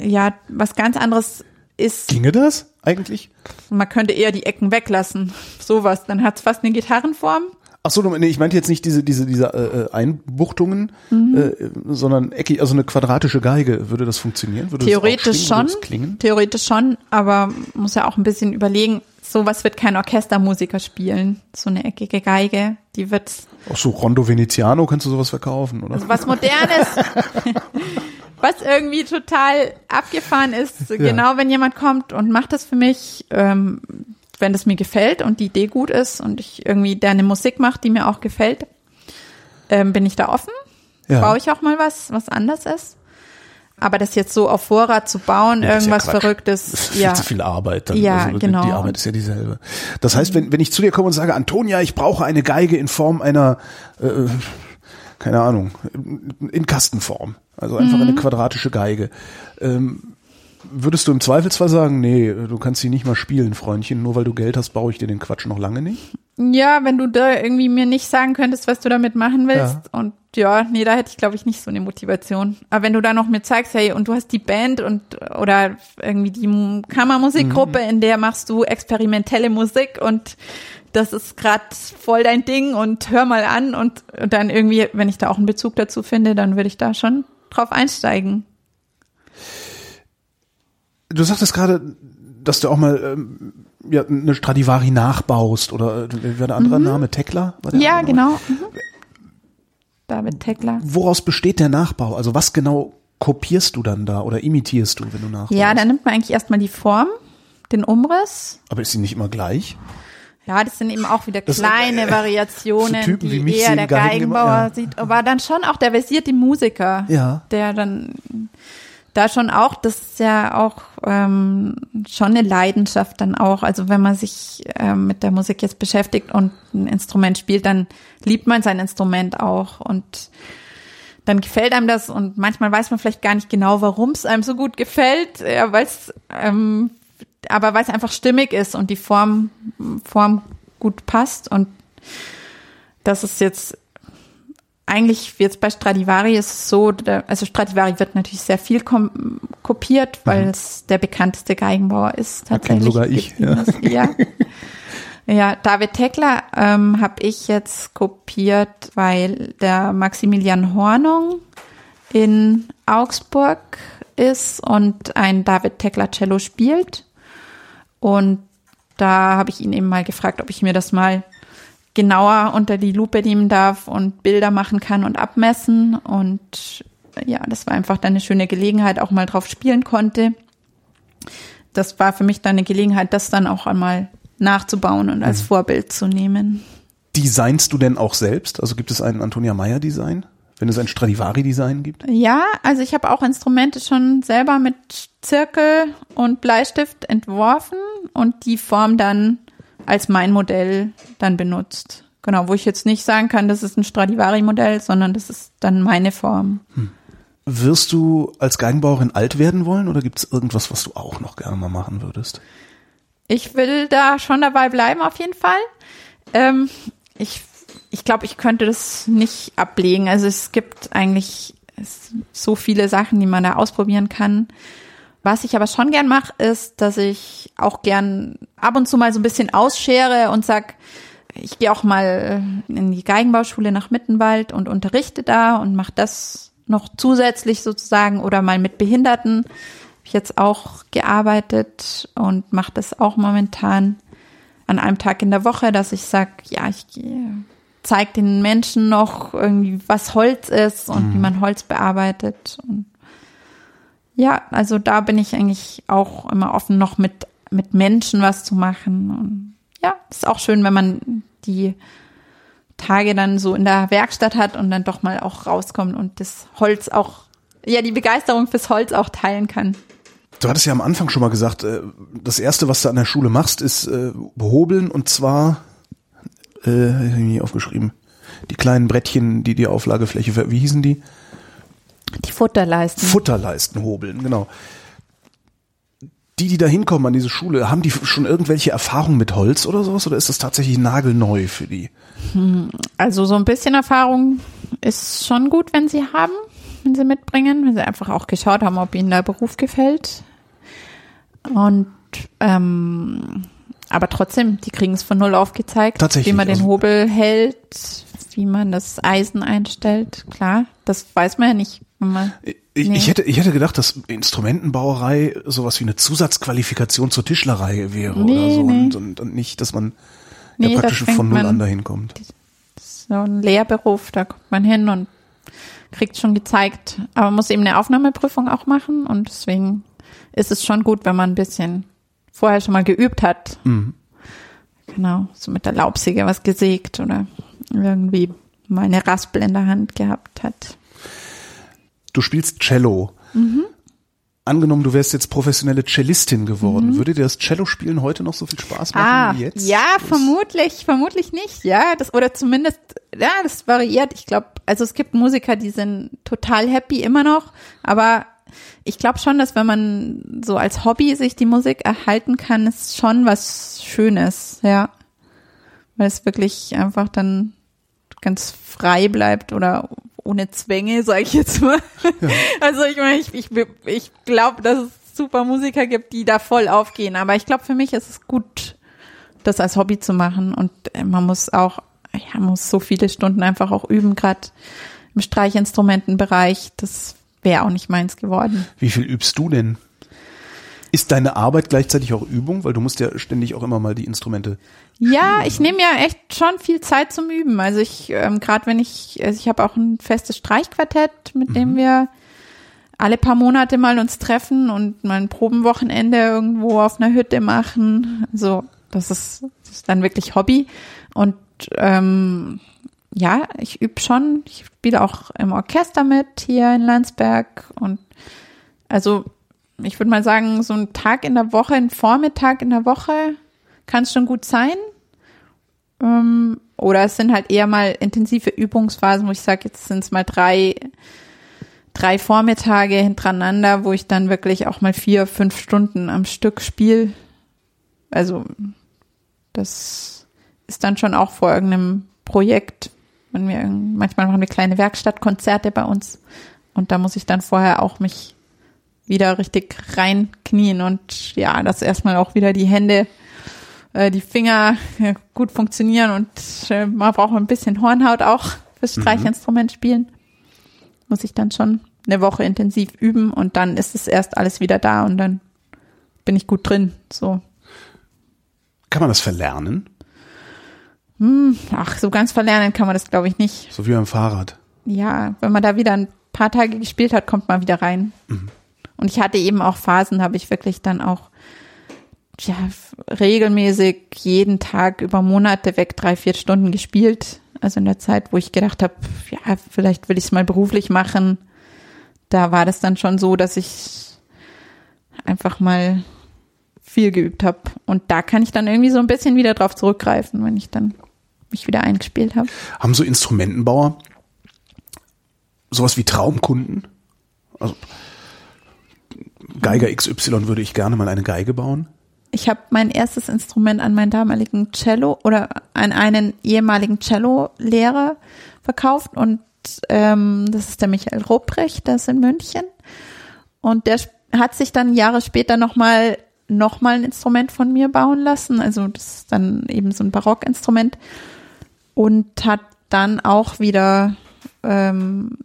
ja, was ganz anderes ist, Ginge das eigentlich? man könnte eher die Ecken weglassen. *laughs* Sowas. Dann hat's fast eine Gitarrenform. Ach so, nee, ich meinte jetzt nicht diese diese diese äh, äh, Einbuchtungen, Mhm. äh, sondern eckig, also eine quadratische Geige. Würde das funktionieren? Würde Theoretisch das schon. Theoretisch schon, aber muss ja auch ein bisschen überlegen, sowas wird kein Orchestermusiker spielen. So eine eckige Geige, die wird Auch so Rondo Veneziano kannst du sowas verkaufen, oder? Also was Modernes, *laughs* was irgendwie total abgefahren ist. Genau, wenn jemand kommt und macht das für mich, ähm, wenn das mir gefällt und die Idee gut ist und ich irgendwie da eine Musik mache, die mir auch gefällt, ähm, bin ich da offen. Ja. Baue ich auch mal was, was anders ist. Aber das jetzt so auf Vorrat zu bauen, das ja irgendwas. Das Verrücktes, ist viel ja. zu viel Arbeit. Dann. Ja, also, genau. Die Arbeit ist ja dieselbe. Das heißt, wenn, wenn ich zu dir komme und sage, Antonia, ich brauche eine Geige in Form einer, äh, keine Ahnung, in Kastenform. Also einfach Mhm. eine quadratische Geige. Ähm, würdest du im Zweifelsfall sagen, nee, du kannst sie nicht mal spielen, Freundchen, nur weil du Geld hast, baue ich dir den Quatsch noch lange nicht? Ja, wenn du da irgendwie mir nicht sagen könntest, was du damit machen willst. Ja. Und ja, nee, da hätte ich, glaube ich, nicht so eine Motivation. Aber wenn du da noch mir zeigst, hey, und du hast die Band und oder irgendwie die Kammermusikgruppe, Mhm. in der machst du experimentelle Musik und das ist gerade voll dein Ding und hör mal an und, und dann irgendwie, wenn ich da auch einen Bezug dazu finde, dann würde ich da schon drauf einsteigen. Du sagtest gerade, dass du auch mal ähm, ja, eine Stradivari nachbaust oder äh, wie war der andere Name? Tekla? War Ja, genau. Mhm. David Tekler. Woraus besteht der Nachbau? Also was genau kopierst du dann da oder imitierst du, wenn du nachbaust? Ja, dann nimmt man eigentlich erstmal die Form, den Umriss Aber ist sie nicht immer gleich? Ja, das sind eben auch wieder Das- kleine äh, Variationen, so die eher der Geigen Geigenbauer immer, ja. sieht. Aber dann schon auch der versierte Musiker, Ja. der dann da schon auch, das ist ja auch ähm, schon eine Leidenschaft dann auch. Also wenn man sich ähm, mit der Musik jetzt beschäftigt und ein Instrument spielt, dann liebt man sein Instrument auch und dann gefällt einem das und manchmal weiß man vielleicht gar nicht genau, warum es einem so gut gefällt, ja, weil es, ähm, aber weil es einfach stimmig ist und die Form, Form gut passt und das ist jetzt eigentlich jetzt bei Stradivari ist es so, also Stradivari wird natürlich sehr viel kopiert, weil mhm. es der bekannteste Geigenbauer ist. Tatsächlich. sogar ich. Ja. ja. ja. David Teckler ähm, habe ich jetzt kopiert, weil der Maximilian Hornung in Augsburg ist und ein David Teckler Cello spielt. Und da habe ich ihn eben mal gefragt, ob ich mir das mal genauer unter die Lupe nehmen darf und Bilder machen kann und abmessen. Und ja, das war einfach dann eine schöne Gelegenheit, auch mal drauf spielen konnte. Das war für mich dann eine Gelegenheit, das dann auch einmal nachzubauen und als mhm. Vorbild zu nehmen. Designst du denn auch selbst? Also gibt es einen Antonia Meyer Design? Wenn es ein Stradivari Design gibt? Ja, also ich habe auch Instrumente schon selber mit Zirkel und Bleistift entworfen und die Form dann als mein Modell dann benutzt. Genau, wo ich jetzt nicht sagen kann, das ist ein Stradivari-Modell, sondern das ist dann meine Form. Hm. Wirst du als Geigenbauerin alt werden wollen oder gibt es irgendwas, was du auch noch gerne mal machen würdest? Ich will da schon dabei bleiben, auf jeden Fall. Ähm, ich ich glaube, ich könnte das nicht ablegen. Also es gibt eigentlich so viele Sachen, die man da ausprobieren kann. Was ich aber schon gern mache, ist, dass ich auch gern ab und zu mal so ein bisschen ausschere und sag, ich gehe auch mal in die Geigenbauschule nach Mittenwald und unterrichte da und mache das noch zusätzlich sozusagen oder mal mit Behinderten. Habe ich jetzt auch gearbeitet und mache das auch momentan an einem Tag in der Woche, dass ich sag, ja, ich zeige den Menschen noch irgendwie, was Holz ist und mhm. wie man Holz bearbeitet und ja, also da bin ich eigentlich auch immer offen, noch mit, mit Menschen was zu machen. Und ja, ist auch schön, wenn man die Tage dann so in der Werkstatt hat und dann doch mal auch rauskommt und das Holz auch, ja, die Begeisterung fürs Holz auch teilen kann. Du hattest ja am Anfang schon mal gesagt, äh, das erste, was du an der Schule machst, ist äh, behobeln und zwar, äh, hab ich mir aufgeschrieben, die kleinen Brettchen, die die Auflagefläche, wie hießen die? Die Futterleisten. Futterleisten hobeln, genau. Die, die da hinkommen an diese Schule, haben die schon irgendwelche Erfahrungen mit Holz oder sowas oder ist das tatsächlich nagelneu für die? Hm, also so ein bisschen Erfahrung ist schon gut, wenn sie haben, wenn sie mitbringen, wenn sie einfach auch geschaut haben, ob ihnen der Beruf gefällt. Und ähm, aber trotzdem, die kriegen es von null aufgezeigt, wie man den also, Hobel hält, wie man das Eisen einstellt. Klar, das weiß man ja nicht ich, nee. ich, hätte, ich hätte gedacht, dass Instrumentenbauerei sowas wie eine Zusatzqualifikation zur Tischlerei wäre nee, oder so nee. und, und, und, nicht, dass man ja praktisch von null an dahin kommt. So ein Lehrberuf, da kommt man hin und kriegt schon gezeigt, aber man muss eben eine Aufnahmeprüfung auch machen und deswegen ist es schon gut, wenn man ein bisschen vorher schon mal geübt hat. Mhm. Genau, so mit der Laubsäge was gesägt oder irgendwie mal eine Raspel in der Hand gehabt hat. Du spielst Cello. Mhm. Angenommen, du wärst jetzt professionelle Cellistin geworden, mhm. würde dir das Cello-Spielen heute noch so viel Spaß machen ah, wie jetzt? Ja, das vermutlich, vermutlich nicht. Ja, das oder zumindest, ja, das variiert. Ich glaube, also es gibt Musiker, die sind total happy immer noch, aber ich glaube schon, dass wenn man so als Hobby sich die Musik erhalten kann, ist schon was Schönes, ja, weil es wirklich einfach dann ganz frei bleibt oder ohne Zwänge, sage ich jetzt mal. Ja. *laughs* Also ich meine, ich, ich, ich glaube, dass es super Musiker gibt, die da voll aufgehen. Aber ich glaube, für mich ist es gut, das als Hobby zu machen. Und äh, man muss auch, ja, man muss so viele Stunden einfach auch üben, gerade im Streichinstrumentenbereich. Das wäre auch nicht meins geworden. Wie viel übst du denn? Ist deine Arbeit gleichzeitig auch Übung? Weil du musst ja ständig auch immer mal die Instrumente. Ja, ich nehme ja echt schon viel Zeit zum Üben. Also ich, ähm, gerade wenn ich, also ich habe auch ein festes Streichquartett, mit mhm. dem wir alle paar Monate mal uns treffen und mal ein Probenwochenende irgendwo auf einer Hütte machen. Also das ist, das ist dann wirklich Hobby. Und ähm, ja, ich übe schon. Ich spiele auch im Orchester mit hier in Landsberg und also ich würde mal sagen, so ein Tag in der Woche, ein Vormittag in der Woche kann es schon gut sein. Ähm, oder es sind halt eher mal intensive Übungsphasen, wo ich sage, jetzt sind es mal drei, drei Vormittage hintereinander, wo ich dann wirklich auch mal vier, fünf Stunden am Stück spiele. Also das ist dann schon auch vor irgendeinem Projekt. Wenn wir, manchmal machen wir kleine Werkstattkonzerte bei uns und da muss ich dann vorher auch mich wieder richtig reinknien und ja, dass erstmal auch wieder die Hände, äh, die Finger äh, gut funktionieren und äh, man braucht ein bisschen Hornhaut auch fürs Streichinstrument spielen. Muss ich dann schon eine Woche intensiv üben und dann ist es erst alles wieder da und dann bin ich gut drin. So. Kann man das verlernen? Hm, ach, so ganz verlernen kann man das, glaube ich, nicht. So wie beim Fahrrad. Ja, wenn man da wieder ein paar Tage gespielt hat, kommt man wieder rein. Und ich hatte eben auch Phasen, habe ich wirklich dann auch ja, regelmäßig jeden Tag über Monate weg drei, vier Stunden gespielt. Also in der Zeit, wo ich gedacht habe, ja, vielleicht will ich es mal beruflich machen. Da war das dann schon so, dass ich einfach mal viel geübt habe. Und da kann ich dann irgendwie so ein bisschen wieder drauf zurückgreifen, wenn ich dann mich wieder eingespielt habe. Haben so Instrumentenbauer sowas wie Traumkunden? Also Geiger XY würde ich gerne mal eine Geige bauen. Ich habe mein erstes Instrument an meinen damaligen Cello oder an einen ehemaligen Cello-Lehrer verkauft und ähm, das ist der Michael Rupprecht, der ist in München. Und der hat sich dann Jahre später nochmal noch mal ein Instrument von mir bauen lassen, also das ist dann eben so ein Barockinstrument. Und hat dann auch wieder ähm,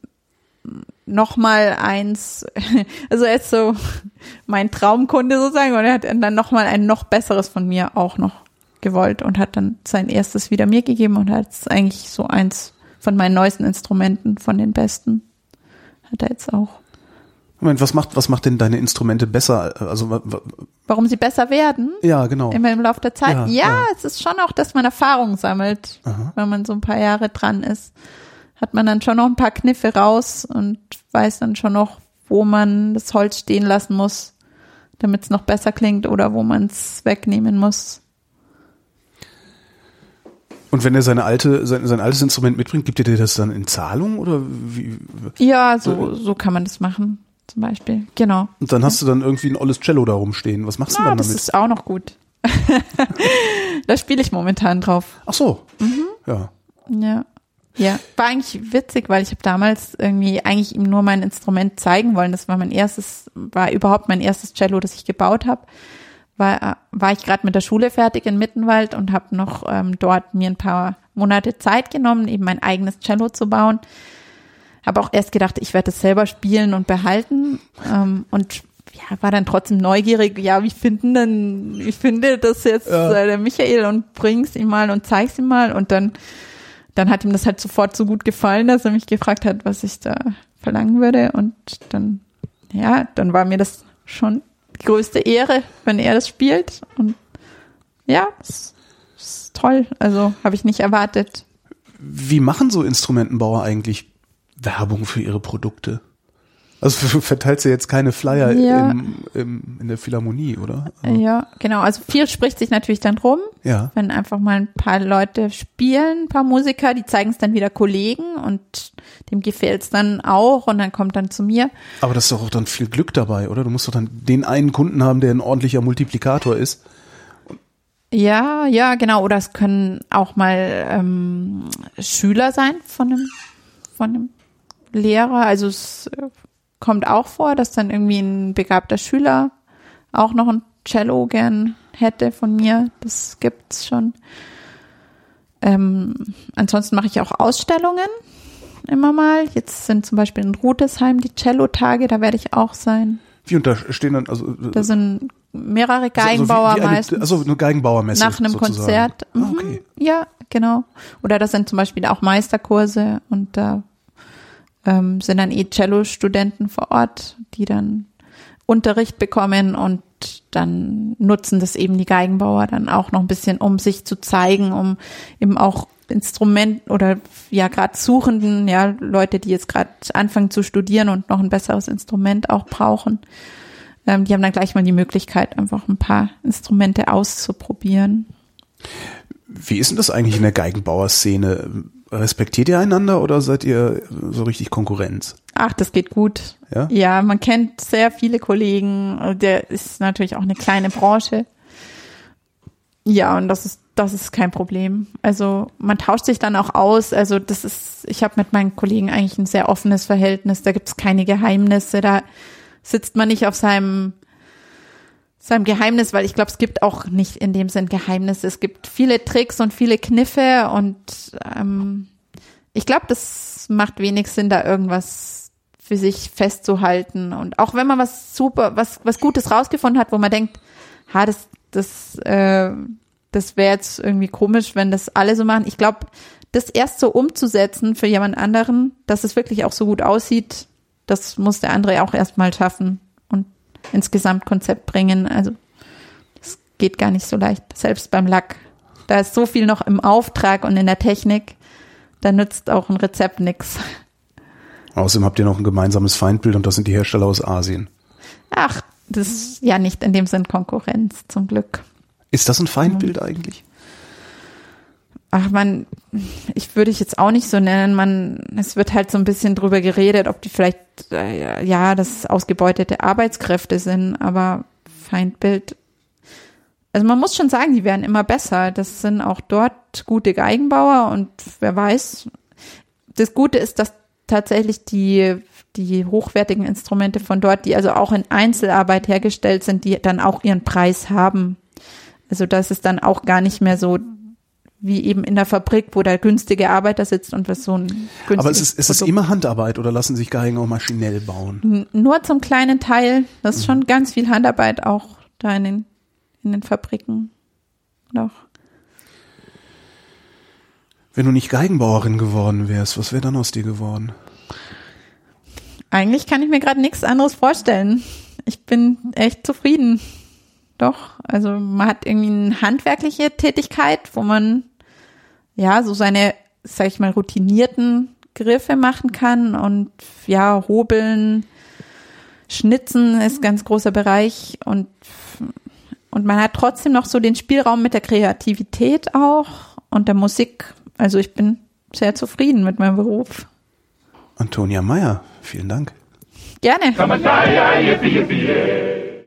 noch mal eins, *laughs* also er ist so mein Traumkunde sozusagen und er hat dann noch mal ein noch besseres von mir auch noch gewollt und hat dann sein erstes wieder mir gegeben und hat es eigentlich so eins von meinen neuesten Instrumenten, von den besten, hat er jetzt auch. Moment, was macht, was macht denn deine Instrumente besser? Also, wa- wa- Warum sie besser werden? ja, genau. Immer im Laufe der Zeit. Ja, Ja, ja. es ist schon auch, dass man Erfahrung sammelt, wenn man so ein paar Jahre dran ist. Hat man dann schon noch ein paar Kniffe raus und weiß dann schon noch, wo man das Holz stehen lassen muss, damit es noch besser klingt oder wo man es wegnehmen muss. Und wenn er seine alte, sein, sein altes Instrument mitbringt, gibt er dir das dann in Zahlung oder wie? Ja, so, so kann man das machen, zum Beispiel. Genau. Und dann hast du dann irgendwie ein olles Cello da rumstehen. Was machst du Ah, dann das damit? ist auch noch gut. *laughs* da spiele ich momentan drauf. Ach so. Mhm. Ja. Ja. Ja, war eigentlich witzig, weil ich habe damals irgendwie eigentlich ihm nur mein Instrument zeigen wollen. Das war mein erstes, war überhaupt mein erstes Cello, das ich gebaut habe. War, war ich gerade mit der Schule fertig in Mittenwald und habe noch ähm, dort mir ein paar Monate Zeit genommen, eben mein eigenes Cello zu bauen. Habe auch erst gedacht, ich werde es selber spielen und behalten ähm, und ja, war dann trotzdem neugierig. Ja, wie finden denn, wie findet das jetzt Ja. äh, der Michael und bring's ihm mal und zeig's ihm mal und dann dann hat ihm das halt sofort so gut gefallen, dass er mich gefragt hat, was ich da verlangen würde. Und dann, ja, dann war mir das schon die größte Ehre, wenn er das spielt. Und ja, es ist toll. Also habe ich nicht erwartet. Wie machen so Instrumentenbauer eigentlich Werbung für ihre Produkte? Also du verteilst ja jetzt keine Flyer Ja. im, im, in der Philharmonie, oder? Ja, genau. Also viel spricht sich natürlich dann rum, Ja. wenn einfach mal ein paar Leute spielen, ein paar Musiker, die zeigen es dann wieder Kollegen und dem gefällt es dann auch und dann kommt dann zu mir. Aber das ist doch auch dann viel Glück dabei, oder? Du musst doch dann den einen Kunden haben, der ein ordentlicher Multiplikator ist. Ja, ja, genau. Oder es können auch mal ähm, Schüler sein von einem, von einem Lehrer. Also es äh, kommt auch vor, dass dann irgendwie ein begabter Schüler auch noch ein Cello gern hätte von mir. Das gibt's schon. Ähm, ansonsten mache ich auch Ausstellungen immer mal. Jetzt sind zum Beispiel in Rutesheim die Cello-Tage, da werde ich auch sein. Wie und da stehen dann also Da sind mehrere also wie- Geigenbauer wie eine, meistens. Also eine Geigenbauermesse Nach einem sozusagen. Konzert. Ah, Mhm. okay. Ja, genau. Oder das sind zum Beispiel auch Meisterkurse und da ähm, sind dann eh Cello-Studenten vor Ort, die dann Unterricht bekommen und dann nutzen das eben die Geigenbauer dann auch noch ein bisschen, um sich zu zeigen, um eben auch Instrument oder ja gerade Suchenden, ja Leute, die jetzt gerade anfangen zu studieren und noch ein besseres Instrument auch brauchen, ähm, die haben dann gleich mal die Möglichkeit, einfach ein paar Instrumente auszuprobieren. Wie ist denn das eigentlich in der Geigenbauer-Szene? Respektiert ihr einander oder seid ihr so richtig Konkurrenz? Ach, das geht gut. Ja? Ja, man kennt sehr viele Kollegen. Der ist natürlich auch eine kleine Branche. Ja, und das ist, das ist kein Problem. Also man tauscht sich dann auch aus. Also das ist, ich habe mit meinen Kollegen eigentlich ein sehr offenes Verhältnis. Da gibt's keine Geheimnisse. Da sitzt man nicht auf seinem seinem Geheimnis, weil ich glaube, es gibt auch nicht in dem Sinn Geheimnisse. Es gibt viele Tricks und viele Kniffe und ähm, ich glaube, das macht wenig Sinn, da irgendwas für sich festzuhalten. Und auch wenn man was super, was, was Gutes rausgefunden hat, wo man denkt, ha, das, das, äh, das wäre jetzt irgendwie komisch, wenn das alle so machen. Ich glaube, das erst so umzusetzen für jemand anderen, dass es wirklich auch so gut aussieht, das muss der andere auch erstmal schaffen ins Gesamtkonzept bringen. Also das geht gar nicht so leicht, selbst beim Lack. Da ist so viel noch im Auftrag und in der Technik, da nützt auch ein Rezept nix. Außerdem habt ihr noch ein gemeinsames Feindbild und das sind die Hersteller aus Asien. Ach, das ist ja nicht in dem Sinn Konkurrenz, zum Glück. Ist das ein Feindbild eigentlich? Ach man, ich würde ich jetzt auch nicht so nennen. Man, es wird halt so ein bisschen drüber geredet, ob die vielleicht äh, ja das ausgebeutete Arbeitskräfte sind, aber Feindbild. Also man muss schon sagen, die werden immer besser. Das sind auch dort gute Geigenbauer und wer weiß. Das Gute ist, dass tatsächlich die die hochwertigen Instrumente von dort, die also auch in Einzelarbeit hergestellt sind, die dann auch ihren Preis haben. Also das ist dann auch gar nicht mehr so wie eben in der Fabrik, wo der günstige Arbeiter sitzt und was so ein günstiges Aber ist es, ist es immer Handarbeit oder lassen sich Geigen auch maschinell bauen? Nur zum kleinen Teil. Das ist Mhm. schon ganz viel Handarbeit auch da in den, in den Fabriken. Doch. Wenn du nicht Geigenbauerin geworden wärst, was wäre dann aus dir geworden? Eigentlich kann ich mir gerade nichts anderes vorstellen. Ich bin echt zufrieden. Doch. Also man hat irgendwie eine handwerkliche Tätigkeit, wo man ja so seine, sag ich mal, routinierten Griffe machen kann und ja, hobeln, schnitzen ist ganz großer Bereich und und man hat trotzdem noch so den Spielraum mit der Kreativität auch und der Musik. Also ich bin sehr zufrieden mit meinem Beruf. Antonia Meyer, vielen Dank. Gerne.